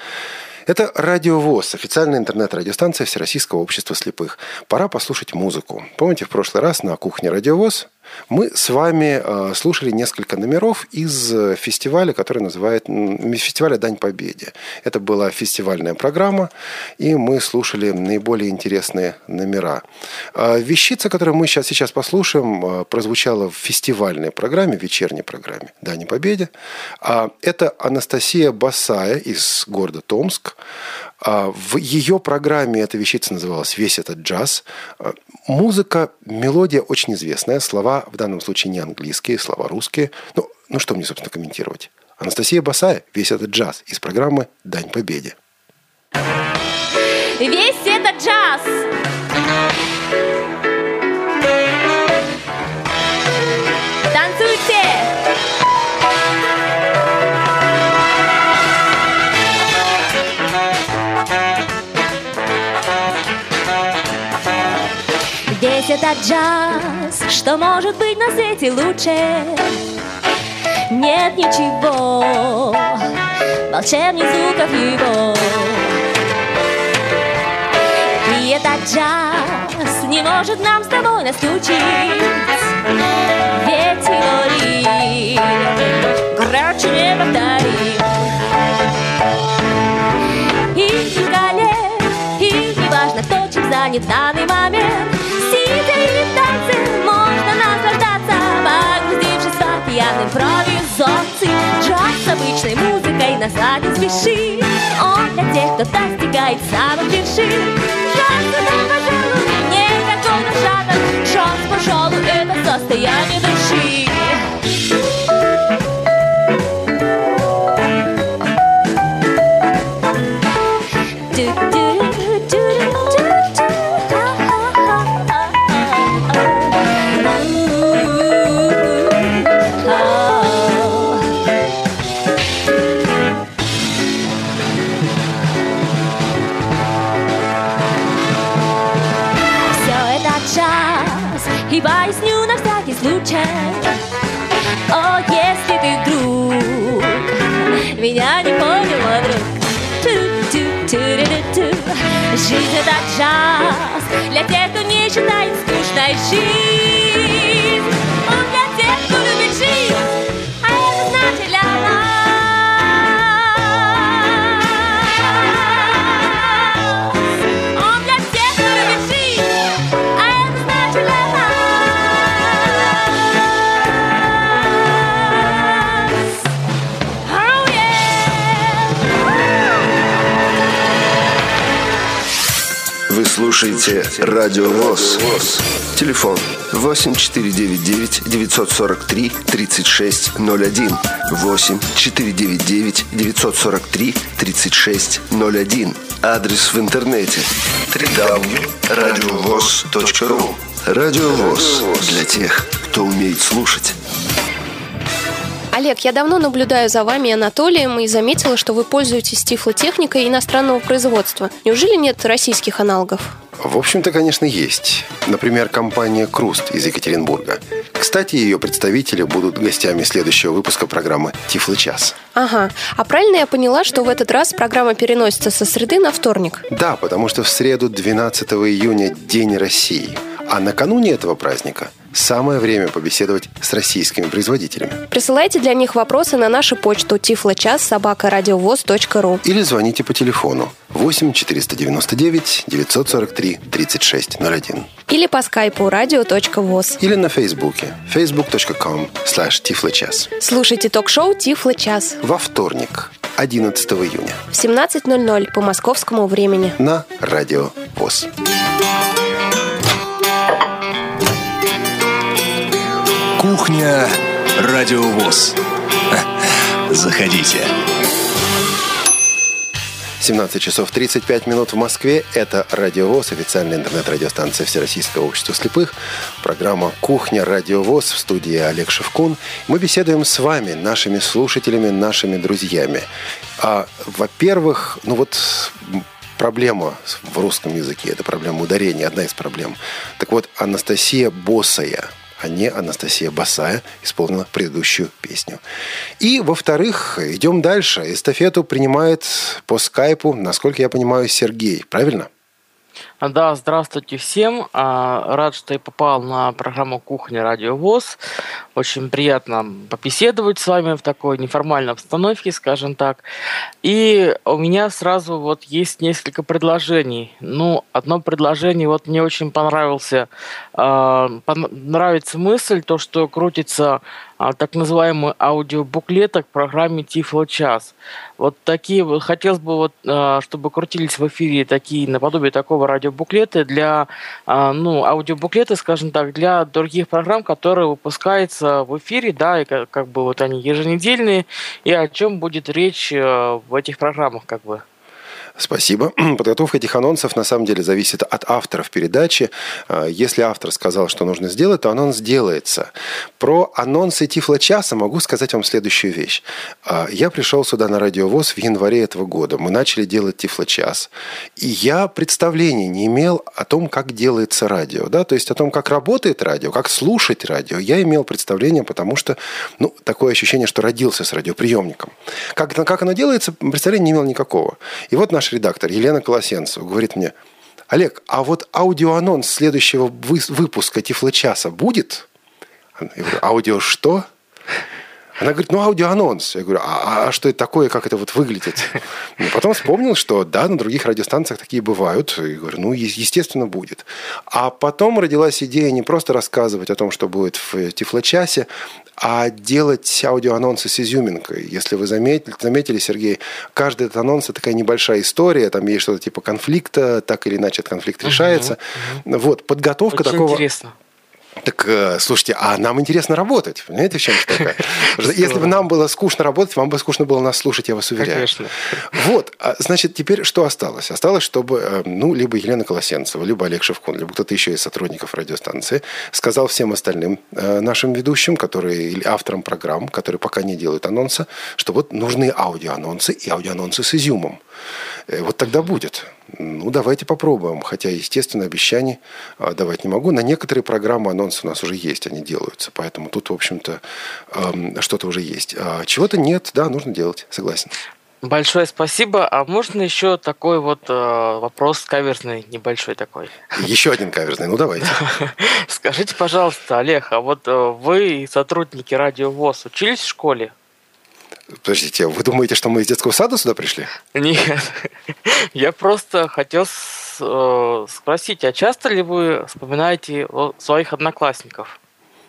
Это Радио ВОЗ, официальная интернет-радиостанция Всероссийского общества слепых. Пора послушать музыку. Помните, в прошлый раз на кухне Радио ВОЗ мы с вами э, слушали несколько номеров из э, фестиваля, который называет фестиваля «Дань Победе». Это была фестивальная программа, и мы слушали наиболее интересные номера. Э, Вещица, которую мы сейчас, сейчас послушаем, прозвучала в фестивальной программе, вечерней программе «Дань Победе». А Это Анастасия Басая из города Томск. А, В ее программе эта вещица называлась «Весь этот джаз». А, Музыка, мелодия очень известная. Слова в данном случае не английские, слова русские. Ну, ну что мне, собственно, комментировать? Анастасия Басая «Весь этот джаз» из программы «Дань Победе». Весь этот джаз этот джаз, что может быть на свете лучше? Нет ничего, волшебных звуков его. И этот джаз не может нам с тобой настучить Ведь его ритм громче не повторим И не и не важно, кто чем занят в данный момент с обычной музыкой нас не спешит Он для тех, кто достигает самых вершин. Джаз это, пожалуй, какой-то жанр Джаз, пожалуй, это состояние души Час. Для тех, кто не считает скучной жизнь слушаете Радио ВОЗ. Телефон 8499 943 3601. 8 499 943 3601. Адрес в интернете www.radiovoz.ru Радио ВОЗ для тех, кто умеет слушать. Олег, я давно наблюдаю за вами и Анатолием и заметила, что вы пользуетесь тифлотехникой иностранного производства. Неужели нет российских аналогов? В общем-то, конечно, есть. Например, компания «Круст» из Екатеринбурга. Кстати, ее представители будут гостями следующего выпуска программы «Тифлы час». Ага. А правильно я поняла, что в этот раз программа переносится со среды на вторник? Да, потому что в среду 12 июня День России. А накануне этого праздника самое время побеседовать с российскими производителями. Присылайте для них вопросы на нашу почту тифлочас собака ру Или звоните по телефону 8 499 943 3601. Или по скайпу радио.воз. Или на фейсбуке facebook.com slash тифлочас. Слушайте ток-шоу «Тифло час» Во вторник, 11 июня в 17.00 по московскому времени. на Радио ВОЗ. Кухня Радио ВОЗ. Заходите. 17 часов 35 минут в Москве. Это Радио ВОЗ, официальная интернет-радиостанция Всероссийского общества слепых. Программа «Кухня Радио ВОЗ» в студии Олег Шевкун. Мы беседуем с вами, нашими слушателями, нашими друзьями. А, во-первых, ну вот проблема в русском языке, это проблема ударения, одна из проблем. Так вот, Анастасия Босая, а не Анастасия Басая исполнила предыдущую песню. И, во-вторых, идем дальше. Эстафету принимает по скайпу, насколько я понимаю, Сергей. Правильно? Да, здравствуйте всем. А, Рад, что я попал на программу «Кухня. Радио ВОЗ». Очень приятно побеседовать с вами в такой неформальной обстановке, скажем так. И у меня сразу вот есть несколько предложений. Ну, одно предложение, вот мне очень понравился, а, нравится мысль, то, что крутится так называемый аудиобуклеток в программе Тифло час. Вот такие вот хотелось бы вот, а, чтобы крутились в эфире такие наподобие такого радиобуклеты для, а, ну, аудиобуклеты, скажем так, для других программ, которые выпускаются в эфире, да, и как, как бы вот они еженедельные, и о чем будет речь э, в этих программах, как бы. Спасибо. Подготовка этих анонсов на самом деле зависит от авторов передачи. А, Если автор сказал, что нужно сделать, то анонс делается. Про анонсы Тифла часа могу сказать вам следующую вещь. А, Я пришел сюда на радиовоз в январе этого года. Мы начали делать Тифла час. И я представления не имел о том, как делается радио. Да? То есть о том, как работает радио, как слушать радио. Я имел представление, потому что ну, такое ощущение, что родился с радиоприемником. Как, как оно делается, представления не имел никакого. И вот наш редактор Елена Колосенцева говорит мне, Олег, а вот аудиоанонс следующего вы- выпуска Тифлочаса будет? Я говорю, аудио что? Она говорит, ну, аудиоанонс. Я говорю, а, а что это такое, как это вот выглядит? Ну, потом вспомнил, что да, на других радиостанциях такие бывают. И говорю, ну, естественно, будет. А потом родилась идея не просто рассказывать о том, что будет в Тифлочасе, а делать аудиоанонсы с изюминкой. Если вы заметили, заметили, Сергей, каждый этот анонс – это такая небольшая история, там есть что-то типа конфликта, так или иначе этот конфликт решается. Вот, подготовка Очень такого... интересно. Так, э, слушайте, а нам интересно работать, понимаете, в чем такая? Если бы нам было скучно работать, вам бы скучно было нас слушать, я вас уверяю. Конечно. Вот, а, значит, теперь что осталось? Осталось, чтобы, э, ну, либо Елена Колосенцева, либо Олег Шевкун, либо кто-то еще из сотрудников радиостанции сказал всем остальным э, нашим ведущим, которые, или авторам программ, которые пока не делают анонса, что вот нужны аудиоанонсы и аудиоанонсы с изюмом. Э, Вот тогда будет. Ну, давайте попробуем. Хотя, естественно, обещаний а, давать не могу. На некоторые программы анонсы у нас уже есть, они делаются. Поэтому тут, в общем-то, что-то уже есть. А чего-то нет, да, нужно делать, согласен. Большое спасибо. А можно еще такой вот э, вопрос каверзный, небольшой такой? Еще один каверзный, ну давайте. Скажите, пожалуйста, Олег, а вот э, вы, сотрудники Радио ВОЗ, учились в школе? Подождите, вы думаете, что мы из детского сада сюда пришли? Нет. Я просто хотел э, спросить, а часто ли вы вспоминаете своих одноклассников?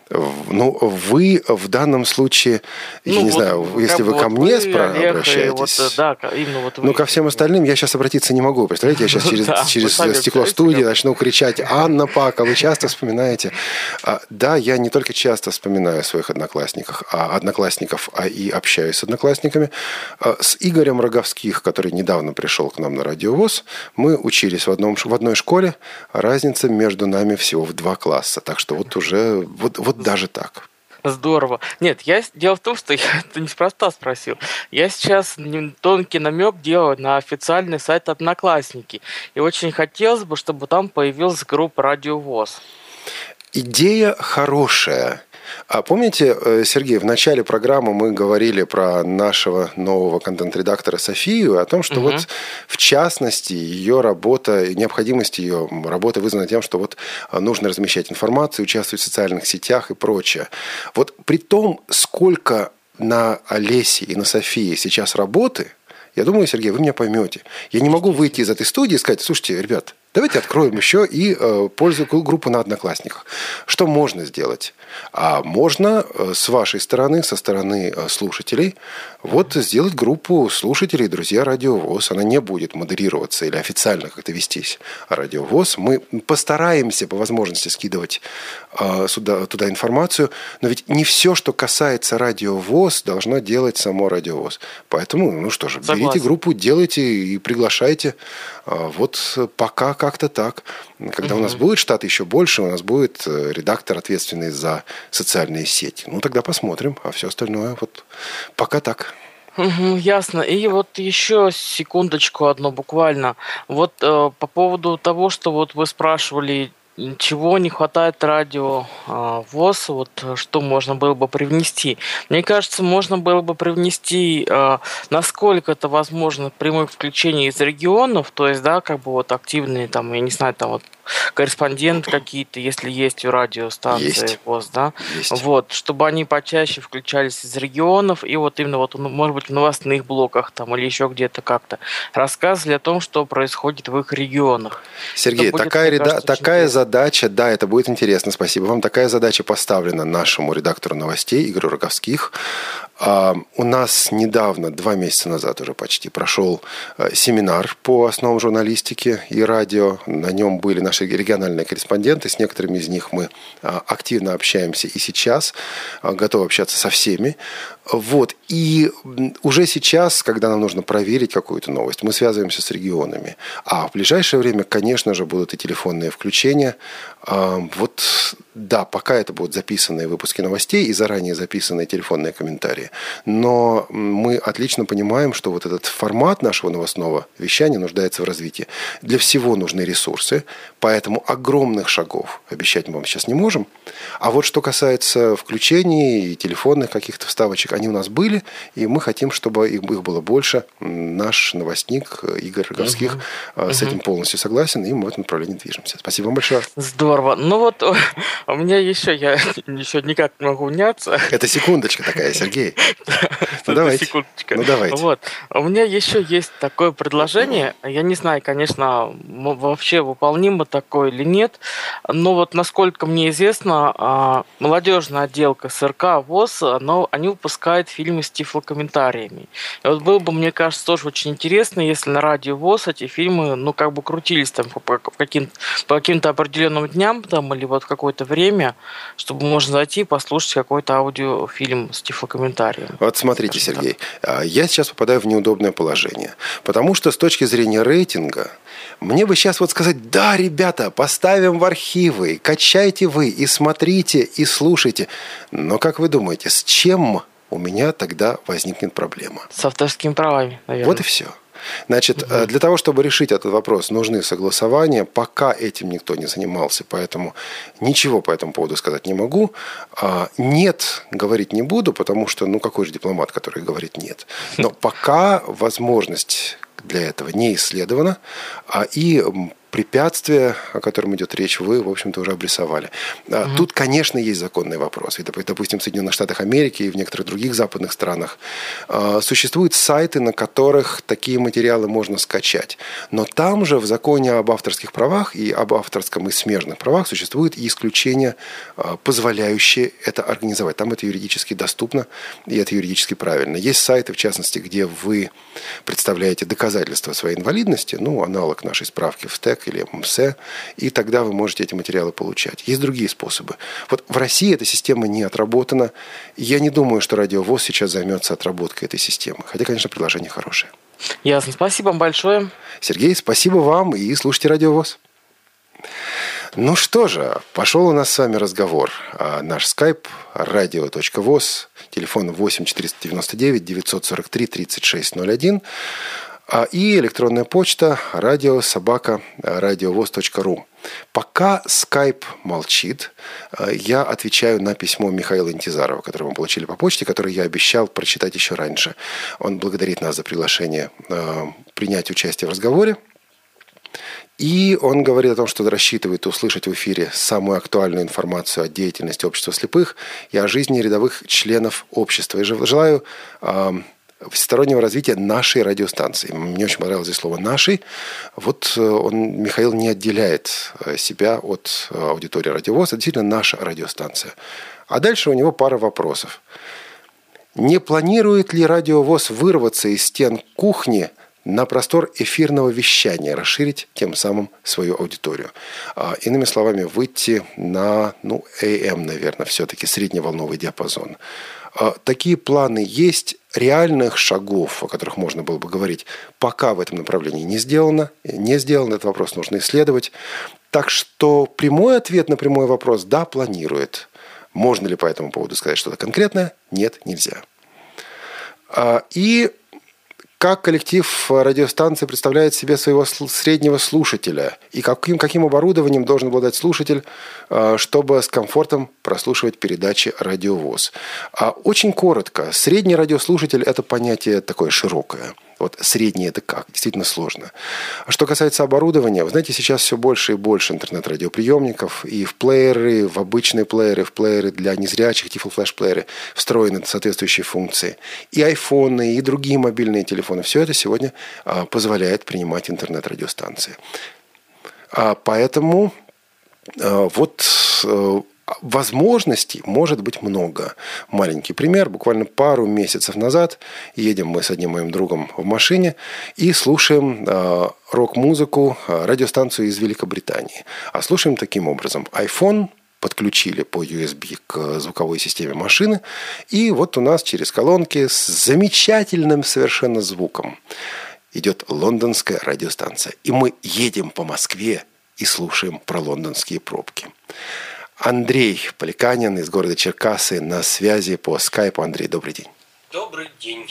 Ну, вы в данном случае, я Ну, не вот, знаю, если вы ко вот мне вы, спра- Олег, и обращаетесь. Вот, э, да, именно вот Ну, вы. ко всем остальным я сейчас обратиться не могу. Представляете, я сейчас через, Да, через стекло студии начну кричать «Анна Пака, вы часто вспоминаете?» А, Да, я не только часто вспоминаю своих одноклассников, а, одноклассников, а и общаюсь с одноклассниками. А, С Игорем Роговских, который недавно пришел к нам на радиовоз, мы учились в, одном, в одной школе. Разница между нами всего в два класса. Так что вот уже, вот, вот даже так. Здорово. Нет, я дело в том, что я это неспроста спросил. Я сейчас тонкий намек делаю на официальный сайт Одноклассники. И очень хотелось бы, чтобы там появилась группа Радиовоз. Идея хорошая. А помните, э, Сергей, в начале программы мы говорили про нашего нового контент-редактора Софию, о том, что Мгм. вот в частности ее работа, необходимость ее работы вызвана тем, что вот э, нужно размещать информацию, участвовать в социальных сетях и прочее. Вот при том, сколько на Олесе и на Софии сейчас работы, я думаю, Сергей, вы меня поймете. Я не могу выйти из этой студии и сказать, слушайте, ребят, давайте откроем еще и э, пользу группу на Одноклассниках. Что можно сделать? А можно э, с вашей стороны, со стороны э, слушателей, вот сделать группу слушателей «Друзья Радиовоз». Она не будет модерироваться или официально как-то вестись. А Радиовоз мы постараемся по возможности скидывать э, сюда, туда информацию, но ведь не все, что касается Радиовоз, должно делать само Радиовоз. Поэтому, ну что же, берите Согласен. группу, делайте и приглашайте. А, Вот пока как-то так. Когда у нас будет штат еще больше, у нас будет э, редактор, ответственный за социальные сети. Ну, тогда посмотрим. А все остальное вот пока так. Мгм, Ясно. И вот еще секундочку одну буквально. Вот э, по поводу того, что вот вы спрашивали, чего не хватает радио э, ВОЗ, вот э, что можно было бы привнести. Мне кажется, можно было бы привнести, э, насколько это возможно, прямое включение из регионов, то есть, да, как бы вот активные там, я не знаю, там вот корреспонденты какие-то, если есть у радиостанции Есть. ВОЗ, да, Есть. вот, чтобы они почаще включались из регионов и вот именно вот, ну, может быть, в новостных блоках там или еще где-то как-то рассказывали о том, что происходит в их регионах. Сергей, будет, такая, реда- кажется, такая интересно. задача, да, это будет интересно, спасибо вам. Такая задача поставлена нашему редактору новостей Игорю Роговских. А, у нас недавно, два месяца назад уже почти, прошел э, семинар по основам журналистики и радио. На нем были наши региональные корреспонденты. С некоторыми из них мы а, активно общаемся и сейчас. а, Готовы общаться со всеми. Вот. И уже сейчас, когда нам нужно проверить какую-то новость, мы связываемся с регионами. А в ближайшее время, конечно же, будут и телефонные включения. А, Вот, да, пока это будут записанные выпуски новостей и заранее записанные телефонные комментарии. Но мы отлично понимаем, что вот этот формат нашего новостного вещания нуждается в развитии. Для всего нужны ресурсы, поэтому огромных шагов обещать мы вам сейчас не можем. А вот что касается включений и телефонных каких-то вставочек, они у нас были, и мы хотим, чтобы их их было больше. Наш новостник э, Игорь Роговских э, с этим полностью согласен, и мы в этом направлении движемся. Спасибо вам большое. Здорово. Ну вот у меня еще, я еще никак не могу уняться. Это секундочка такая, Сергей. Ну, давайте. Секундочка. Ну, давайте. Вот. У меня еще есть такое предложение. Я не знаю, конечно, вообще выполнимо такое или нет. Но вот насколько мне известно, а, молодежная отделка СРК ВОЗ, оно, они выпускают фильмы с тифлокомментариями. И вот было бы, мне кажется, тоже очень интересно, если на радио ВОЗ эти фильмы, ну, как бы крутились там по, каким, по каким-то определенным дням там, или вот какое-то время, чтобы можно зайти и послушать какой-то аудиофильм с тифлокомментарием. Вот смотрите, Сергей, а, я сейчас попадаю в неудобное положение, потому что с точки зрения рейтинга мне бы сейчас вот сказать, да, ребята, поставим в архивы, качайте вы и смотрите, и слушайте. Но как вы думаете, с чем у меня тогда возникнет проблема? С авторскими правами, наверное. Вот и все. Значит, э, для того, чтобы решить этот вопрос, нужны согласования. Пока этим никто не занимался, поэтому ничего по этому поводу сказать не могу. А, Нет, говорить не буду, потому что, ну, какой же дипломат, который говорит нет. Но пока возможность для этого не исследована. А, И м, препятствие, о котором идет речь, вы, в общем-то, уже обрисовали. Угу. Тут, конечно, есть законный вопрос. И, допустим, в Соединенных Штатах Америки и в некоторых других западных странах а, существуют сайты, на которых такие материалы можно скачать. Но там же в законе об авторских правах и об авторском и смежных правах существуют и исключения, а, позволяющие это организовать. Там это юридически доступно, и это юридически правильно. Есть сайты, в частности, где вы представляете доказательства своей инвалидности, ну, аналог нашей справки в СТЭК или ММС, и тогда вы можете эти материалы получать. Есть другие способы. Вот в России эта система не отработана. Я не думаю, что радиовоз сейчас займется отработкой этой системы. Хотя, конечно, предложение хорошее. Ясно. Спасибо вам большое. Сергей, спасибо вам и слушайте радиовоз. Ну что же, пошел у нас с вами разговор. А наш скайп radio.voz, телефон 8 499 943 3601 и электронная почта радиособака радиовоз.ру. Пока скайп молчит, а, я отвечаю на письмо Михаила Интизарова, которое мы получили по почте, которое я обещал прочитать еще раньше. Он благодарит нас за приглашение а, принять участие в разговоре. И он говорит о том, что рассчитывает услышать в эфире самую актуальную информацию о деятельности общества слепых и о жизни рядовых членов общества. И желаю всестороннего развития нашей радиостанции. Мне очень понравилось здесь слово «нашей». Вот э, он, Михаил не отделяет э, себя от э, аудитории радиовоз. Это действительно наша радиостанция. А дальше у него пара вопросов. Не планирует ли радиовоз вырваться из стен кухни на простор эфирного вещания, расширить тем самым свою аудиторию. А, иными словами, выйти на, ну, AM, наверное, все-таки средневолновый диапазон. А, такие планы есть, реальных шагов, о которых можно было бы говорить, пока в этом направлении не сделано. Не сделано, этот вопрос нужно исследовать. Так что прямой ответ на прямой вопрос – да, планирует. Можно ли по этому поводу сказать что-то конкретное? Нет, нельзя. А, и как коллектив радиостанции представляет себе своего среднего слушателя? И каким, каким оборудованием должен обладать слушатель, а, чтобы с комфортом прослушивать передачи «Радиовоз». А очень коротко, средний радиослушатель – это понятие такое широкое – вот средний это как? Действительно сложно. А что касается оборудования, вы знаете, сейчас все больше и больше интернет-радиоприемников и в плееры, в обычные плееры, в плееры для незрячих, тифло-флеш-плееры встроены соответствующие функции. И айфоны, и другие мобильные телефоны. Все это сегодня а, позволяет принимать интернет-радиостанции. А, поэтому а, вот э, возможностей может быть много. Маленький пример. Буквально пару месяцев назад едем мы с одним моим другом в машине и слушаем э, рок-музыку, э, радиостанцию из Великобритании. А слушаем таким образом. iPhone подключили по USB к звуковой системе машины. И вот у нас через колонки с замечательным совершенно звуком идет лондонская радиостанция. И мы едем по Москве и слушаем про лондонские пробки. Андрей Поликанин из города Черкасы на связи по скайпу. Андрей, добрый день. Добрый день.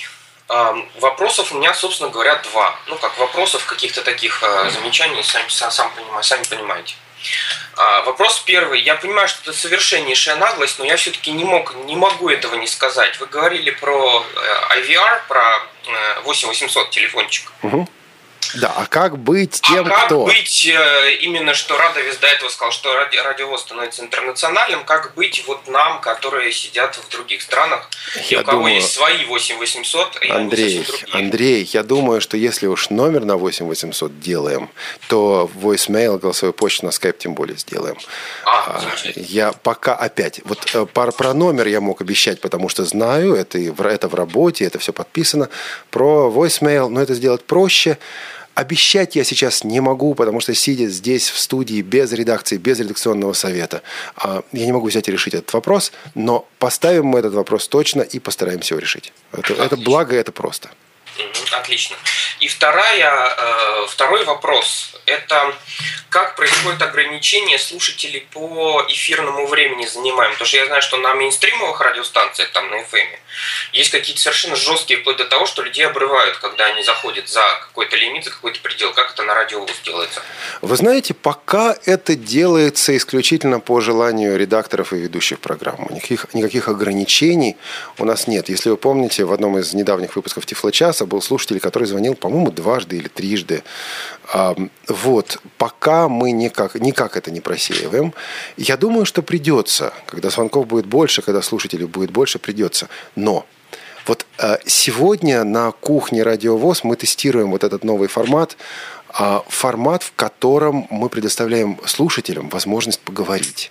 Вопросов у меня, собственно говоря, два. Ну, как вопросов каких-то таких а, замечаний, сами, сам понимаю, сами понимаете. А, вопрос первый. Я понимаю, что это совершеннейшая наглость, но я все-таки не, мог, не могу этого не сказать. Вы говорили про э, IVR, про 8800 э, телефончик. Угу. Да, а как быть тем, а как кто... быть, э, именно что Радовец до этого сказал, что ради, радиовоз становится интернациональным, как быть вот нам, которые сидят в других странах, я и у кого думаю... есть свои 8800, а Андрей, Андрей, я думаю, что если уж номер на 8800 делаем, то voicemail, голосовую почту на Skype тем более сделаем. А, я пока опять, вот э, про, про номер я мог обещать, потому что знаю, это, это в работе, это все подписано. Про voicemail, но это сделать проще. Обещать я сейчас не могу, потому что сидя здесь в студии без редакции, без редакционного совета, а, я не могу взять и решить этот вопрос, но поставим мы этот вопрос точно и постараемся его решить. Это, это благо, это просто. Отлично. И вторая, э, второй вопрос – это как происходит ограничение слушателей по эфирному времени занимаем? Потому что я знаю, что на мейнстримовых радиостанциях, там на FM, есть какие-то совершенно жесткие, вплоть до того, что людей обрывают, когда они заходят за какой-то лимит, за какой-то предел. Как это на радио делается? Вы знаете, пока это делается исключительно по желанию редакторов и ведущих программ. Никаких, никаких ограничений у нас нет. Если вы помните, в одном из недавних выпусков Тифлочаса был слушатель, который звонил, по-моему, дважды или трижды. Вот, пока мы никак, никак это не просеиваем. Я думаю, что придется, когда звонков будет больше, когда слушателей будет больше, придется. Но вот а, сегодня на кухне Радиовоз мы тестируем вот этот новый формат, а, формат, в котором мы предоставляем слушателям возможность поговорить.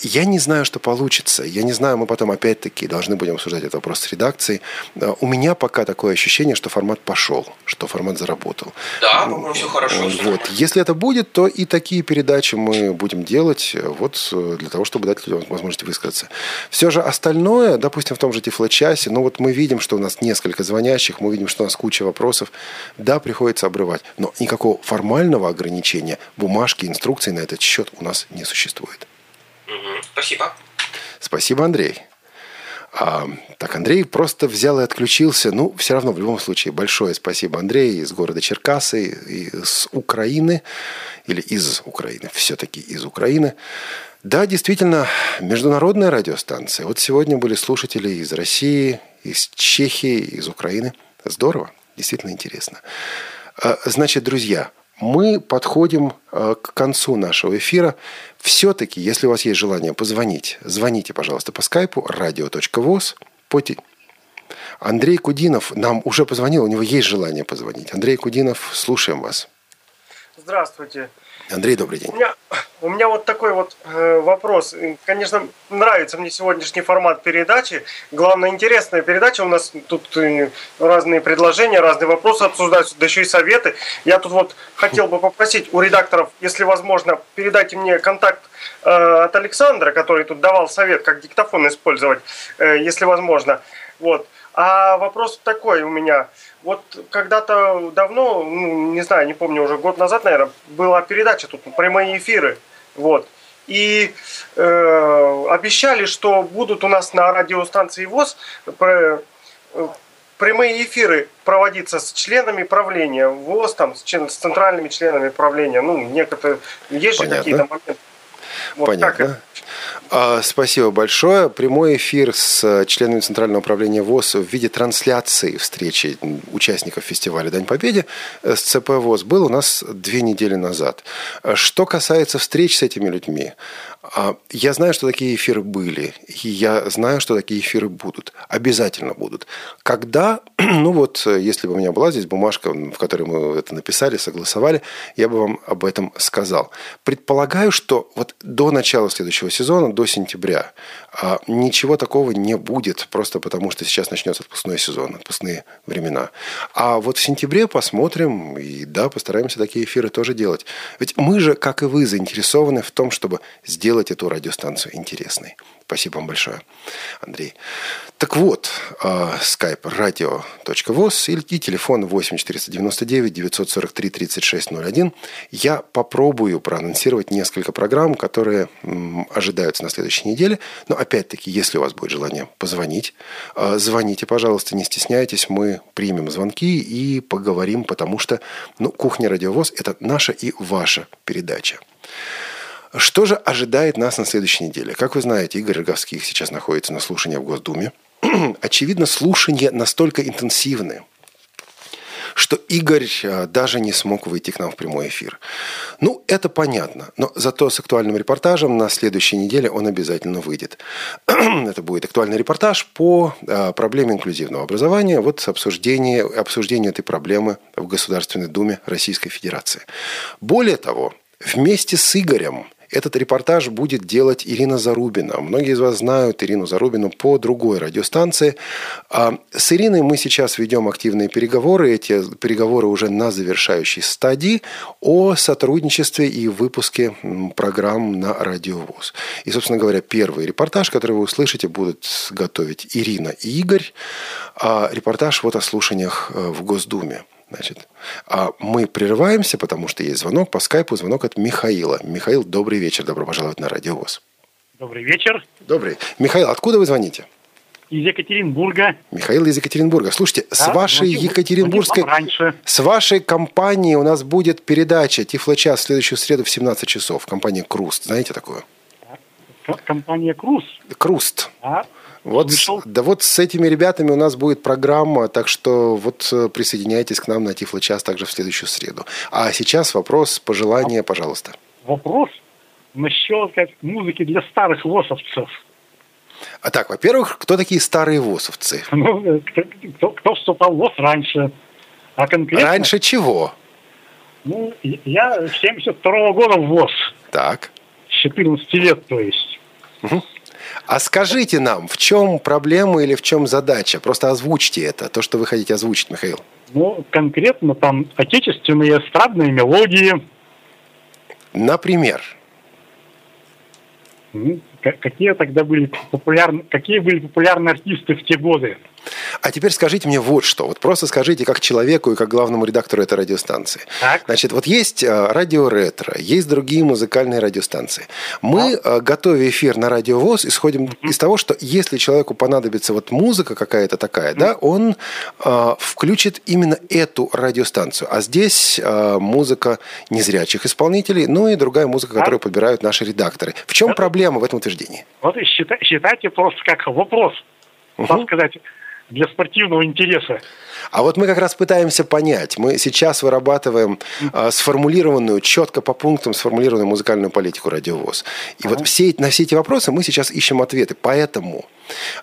Я не знаю, что получится. Я не знаю, мы потом опять-таки должны будем обсуждать этот вопрос с редакцией. Э, у меня пока такое ощущение, что формат пошел, что формат заработал. Да, по-моему, все хорошо. Вот. Если это будет, то и такие передачи мы будем делать э, вот э, для того, чтобы дать людям возможность высказаться. Все же остальное, допустим, в том же Тифло-часе, ну вот мы видим, что у нас несколько звонящих, мы видим, что у нас куча вопросов. Да, приходится обрывать, но никакого формального ограничения, бумажки, инструкции на этот счет у нас не существует. Спасибо. Спасибо, Андрей. А, так, Андрей просто взял и отключился. Ну, все равно, в любом случае, большое спасибо, Андрей, из города Черкасы, из Украины, или из Украины, все-таки из Украины. Да, действительно, международная радиостанция. Вот сегодня были слушатели из России, из Чехии, из Украины. Здорово, действительно интересно. А, значит, друзья, мы подходим э, к концу нашего эфира. Все-таки, если у вас есть желание позвонить, звоните, пожалуйста, по скайпу radio.voz. Андрей Кудинов нам уже позвонил, у него есть желание позвонить. Андрей Кудинов, слушаем вас. Здравствуйте. Андрей, добрый день. У меня, у меня вот такой вот э, вопрос. Конечно, нравится мне сегодняшний формат передачи. Главное, интересная передача. У нас тут э, разные предложения, разные вопросы обсуждаются, да еще и советы. Я тут вот хотел бы попросить у редакторов, если возможно, передайте мне контакт э, от Александра, который тут давал совет, как диктофон использовать, э, если возможно. Вот. А вопрос такой у меня – вот когда-то давно, ну, не знаю, не помню, уже год назад, наверное, была передача тут, прямые эфиры. Вот. И э, обещали, что будут у нас на радиостанции ВОЗ э, прямые эфиры проводиться с членами правления ВОЗ, там, с, с центральными членами правления. Ну, некоторые, есть же какие-то моменты. Вот Понятно. А, спасибо большое. Прямой эфир с членами Центрального управления ВОЗ в виде трансляции встречи участников фестиваля Дань Победе с ЦП ВОЗ был у нас две недели назад. Что касается встреч с этими людьми, я знаю, что такие эфиры были, и я знаю, что такие эфиры будут. Обязательно будут. Когда, ну вот, если бы у меня была здесь бумажка, в которой мы это написали, согласовали, я бы вам об этом сказал. Предполагаю, что вот до начала следующего сезона, до сентября, а, ничего такого не будет, просто потому что сейчас начнется отпускной сезон, отпускные времена. А вот в сентябре посмотрим, и да, постараемся такие эфиры тоже делать. Ведь мы же, как и вы, заинтересованы в том, чтобы сделать эту радиостанцию интересной. Спасибо вам большое, Андрей. Так вот, skype radio.voz и телефон 8 499 943 3601. Я попробую проанонсировать несколько программ, которые ожидаются на следующей неделе. Но опять-таки, если у вас будет желание позвонить, а, звоните, пожалуйста, не стесняйтесь. Мы примем звонки и поговорим, потому что ну, кухня радиовоз – это наша и ваша передача. Что же ожидает нас на следующей неделе? Как вы знаете, Игорь Роговских сейчас находится на слушании в Госдуме. Очевидно, слушания настолько интенсивны, что Игорь а, даже не смог выйти к нам в прямой эфир. Ну, это понятно, но зато с актуальным репортажем на следующей неделе он обязательно выйдет. это будет актуальный репортаж по а, проблеме инклюзивного образования, вот обсуждение, обсуждение этой проблемы в Государственной Думе Российской Федерации. Более того, вместе с Игорем – этот репортаж будет делать Ирина Зарубина. Многие из вас знают Ирину Зарубину по другой радиостанции. А с Ириной мы сейчас ведем активные переговоры. Эти переговоры уже на завершающей стадии о сотрудничестве и выпуске программ на радиовоз. И, собственно говоря, первый репортаж, который вы услышите, будут готовить Ирина и Игорь. А репортаж вот о слушаниях э, в Госдуме. Значит, а мы прерываемся, потому что есть звонок по скайпу, звонок от Михаила. Михаил, добрый вечер, добро пожаловать на Радио ВОЗ. Добрый вечер. Добрый. Михаил, откуда вы звоните? Из Екатеринбурга. Михаил из Екатеринбурга. Слушайте, да, с вашей звоню, Екатеринбургской... раньше. С вашей компанией у нас будет передача Тифлочас в следующую среду в 17 часов. Компания «Круст». Знаете такую? Компания «Круст»? «Круст». А? Вот, да вот с этими ребятами у нас будет программа, так что вот э, присоединяйтесь к нам на Тифло-час также в следующую среду. А сейчас вопрос, пожелание, пожалуйста. Вопрос насчет как, музыки для старых лосовцев. А так, во-первых, кто такие старые ВОСовцы? Ну, кто, кто, вступал в ВОС раньше. А конкретно... Раньше чего? Ну, я с 72 -го года в ВОЗ. Так. 14 лет, то есть. Угу. А скажите нам, в чем проблема или в чем задача? Просто озвучьте это, то, что вы хотите озвучить, Михаил. Ну, конкретно там отечественные эстрадные мелодии. Например? Какие тогда были популярны, какие были популярные артисты в те годы? А теперь скажите мне вот что. Вот просто скажите как человеку и как главному редактору этой радиостанции. Так. Значит, вот есть э, радио ретро, есть другие музыкальные радиостанции. Мы, а? готовя эфир на радио ВОЗ, исходим mm-hmm. из того, что если человеку понадобится вот музыка какая-то такая, mm-hmm. да, он э, включит именно эту радиостанцию. А здесь э, музыка незрячих исполнителей, ну и другая музыка, так. которую подбирают наши редакторы. В чем Это... проблема в этом утверждении? Вот считайте просто как вопрос. Угу. Так сказать, для спортивного интереса. А вот мы как раз пытаемся понять. Мы сейчас вырабатываем э, сформулированную, четко по пунктам сформулированную музыкальную политику радиовоз. И ага. вот все, на все эти вопросы мы сейчас ищем ответы. Поэтому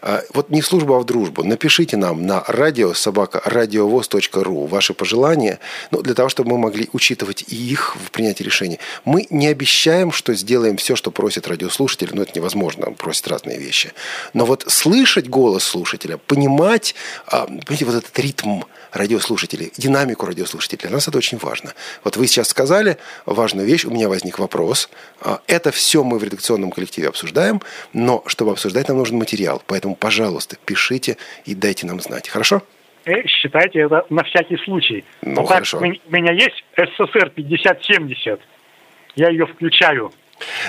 э, вот не в службу, а в дружбу. Напишите нам на радио собака радиовоз.ру ваши пожелания, ну, для того, чтобы мы могли учитывать и их в принятии решений. Мы не обещаем, что сделаем все, что просит радиослушатель, но это невозможно, он просит разные вещи. Но вот слышать голос слушателя, понимать, э, понимаете, вот этот ритм ритм радиослушателей, динамику радиослушателей. Для нас это очень важно. Вот вы сейчас сказали важную вещь, у меня возник вопрос. А, это все мы в редакционном коллективе обсуждаем, но чтобы обсуждать, нам нужен материал. Поэтому, пожалуйста, пишите и дайте нам знать. Хорошо? Э, считайте это на всякий случай. Ну, вот хорошо. Так, у меня есть СССР 5070. Я ее включаю.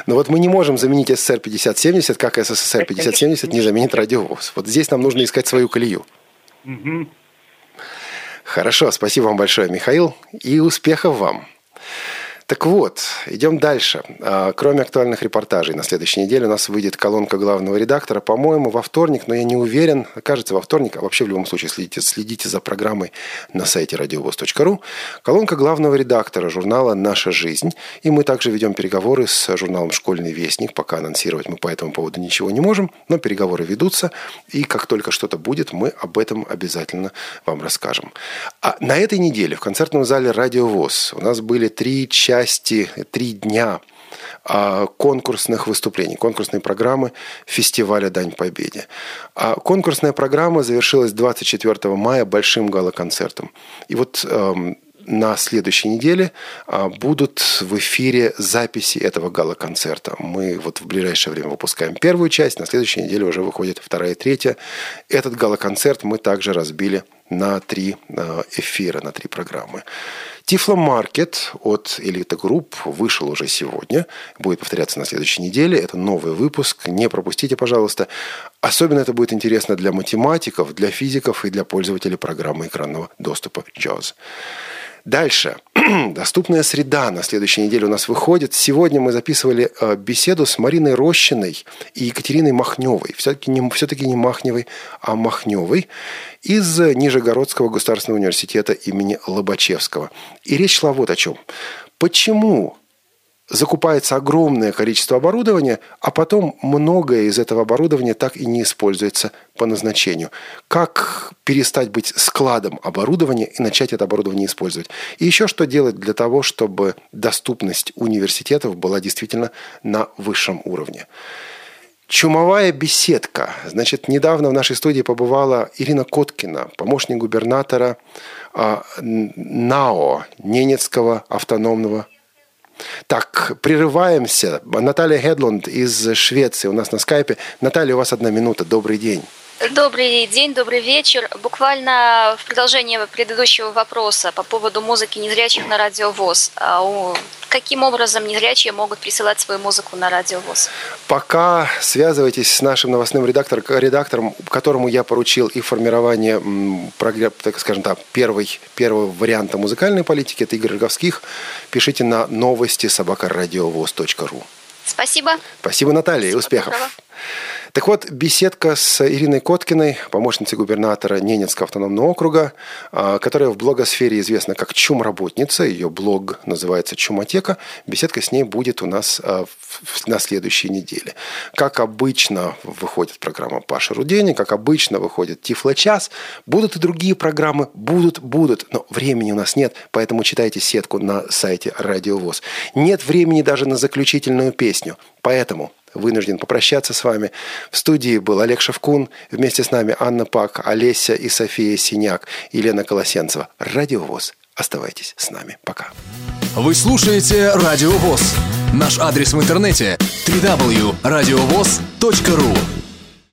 Но вот мы не можем заменить СССР 5070, как СССР 5070 не заменит радиовоз. Вот здесь нам нужно искать свою колею. Угу. Хорошо, спасибо вам большое, Михаил, и успехов вам. Так вот, идем дальше. А, кроме актуальных репортажей, на следующей неделе у нас выйдет колонка главного редактора, по-моему, во вторник, но я не уверен, кажется, во вторник, а вообще в любом случае следите, следите за программой на сайте радиовоз.ру. Колонка главного редактора журнала «Наша жизнь». И мы также ведем переговоры с журналом «Школьный вестник». Пока анонсировать мы по этому поводу ничего не можем, но переговоры ведутся. И как только что-то будет, мы об этом обязательно вам расскажем. А на этой неделе в концертном зале «Радиовоз» у нас были три части части, три дня а, конкурсных выступлений, конкурсной программы фестиваля «Дань Победе». А конкурсная программа завершилась 24 мая большим гала-концертом. И вот эм, на следующей неделе а, будут в эфире записи этого гала-концерта. Мы вот в ближайшее время выпускаем первую часть, на следующей неделе уже выходит вторая и третья. Этот гала-концерт мы также разбили на три эфира, на три программы. Тифломаркет от Элита Групп вышел уже сегодня. Будет повторяться на следующей неделе. Это новый выпуск. Не пропустите, пожалуйста. Особенно это будет интересно для математиков, для физиков и для пользователей программы экранного доступа JAWS. Дальше. Доступная среда на следующей неделе у нас выходит. Сегодня мы записывали э, беседу с Мариной Рощиной и Екатериной Махневой. Все-таки не, все-таки не Махневой, а Махневой из Нижегородского государственного университета имени Лобачевского. И речь шла вот о чем. Почему закупается огромное количество оборудования, а потом многое из этого оборудования так и не используется по назначению. Как перестать быть складом оборудования и начать это оборудование использовать? И еще что делать для того, чтобы доступность университетов была действительно на высшем уровне? Чумовая беседка. Значит, недавно в нашей студии побывала Ирина Коткина, помощник губернатора э, НАО, Ненецкого автономного так, прерываемся. Наталья Хедлунд из Швеции у нас на скайпе. Наталья, у вас одна минута. Добрый день. Добрый день, добрый вечер. Буквально в продолжение предыдущего вопроса по поводу музыки незрячих на радиовоз. А каким образом незрячие могут присылать свою музыку на радиовоз? Пока связывайтесь с нашим новостным редактором, редактором которому я поручил и формирование, так скажем так, первый, первого варианта музыкальной политики, это Игорь Роговских. Пишите на новости собакарадиовоз.ру. Спасибо. Спасибо, Наталья, и успехов. Доброго. Так вот, беседка с Ириной Коткиной, помощницей губернатора Ненецкого автономного округа, а, которая в блогосфере известна как Чум-работница, ее блог называется Чумотека. Беседка с ней будет у нас а, на следующей неделе. Как обычно выходит программа Паша Рудени, как обычно выходит Тифло-час. Будут и другие программы, будут, будут, но времени у нас нет, поэтому читайте сетку на сайте Радио ВОЗ. Нет времени даже на заключительную песню, поэтому вынужден попрощаться с вами. В студии был Олег Шевкун, вместе с нами Анна Пак, Олеся и София Синяк, Елена Колосенцева. Радио ВОЗ. Оставайтесь с нами. Пока. Вы слушаете Радио ВОЗ. Наш адрес в интернете www.radiovoz.ru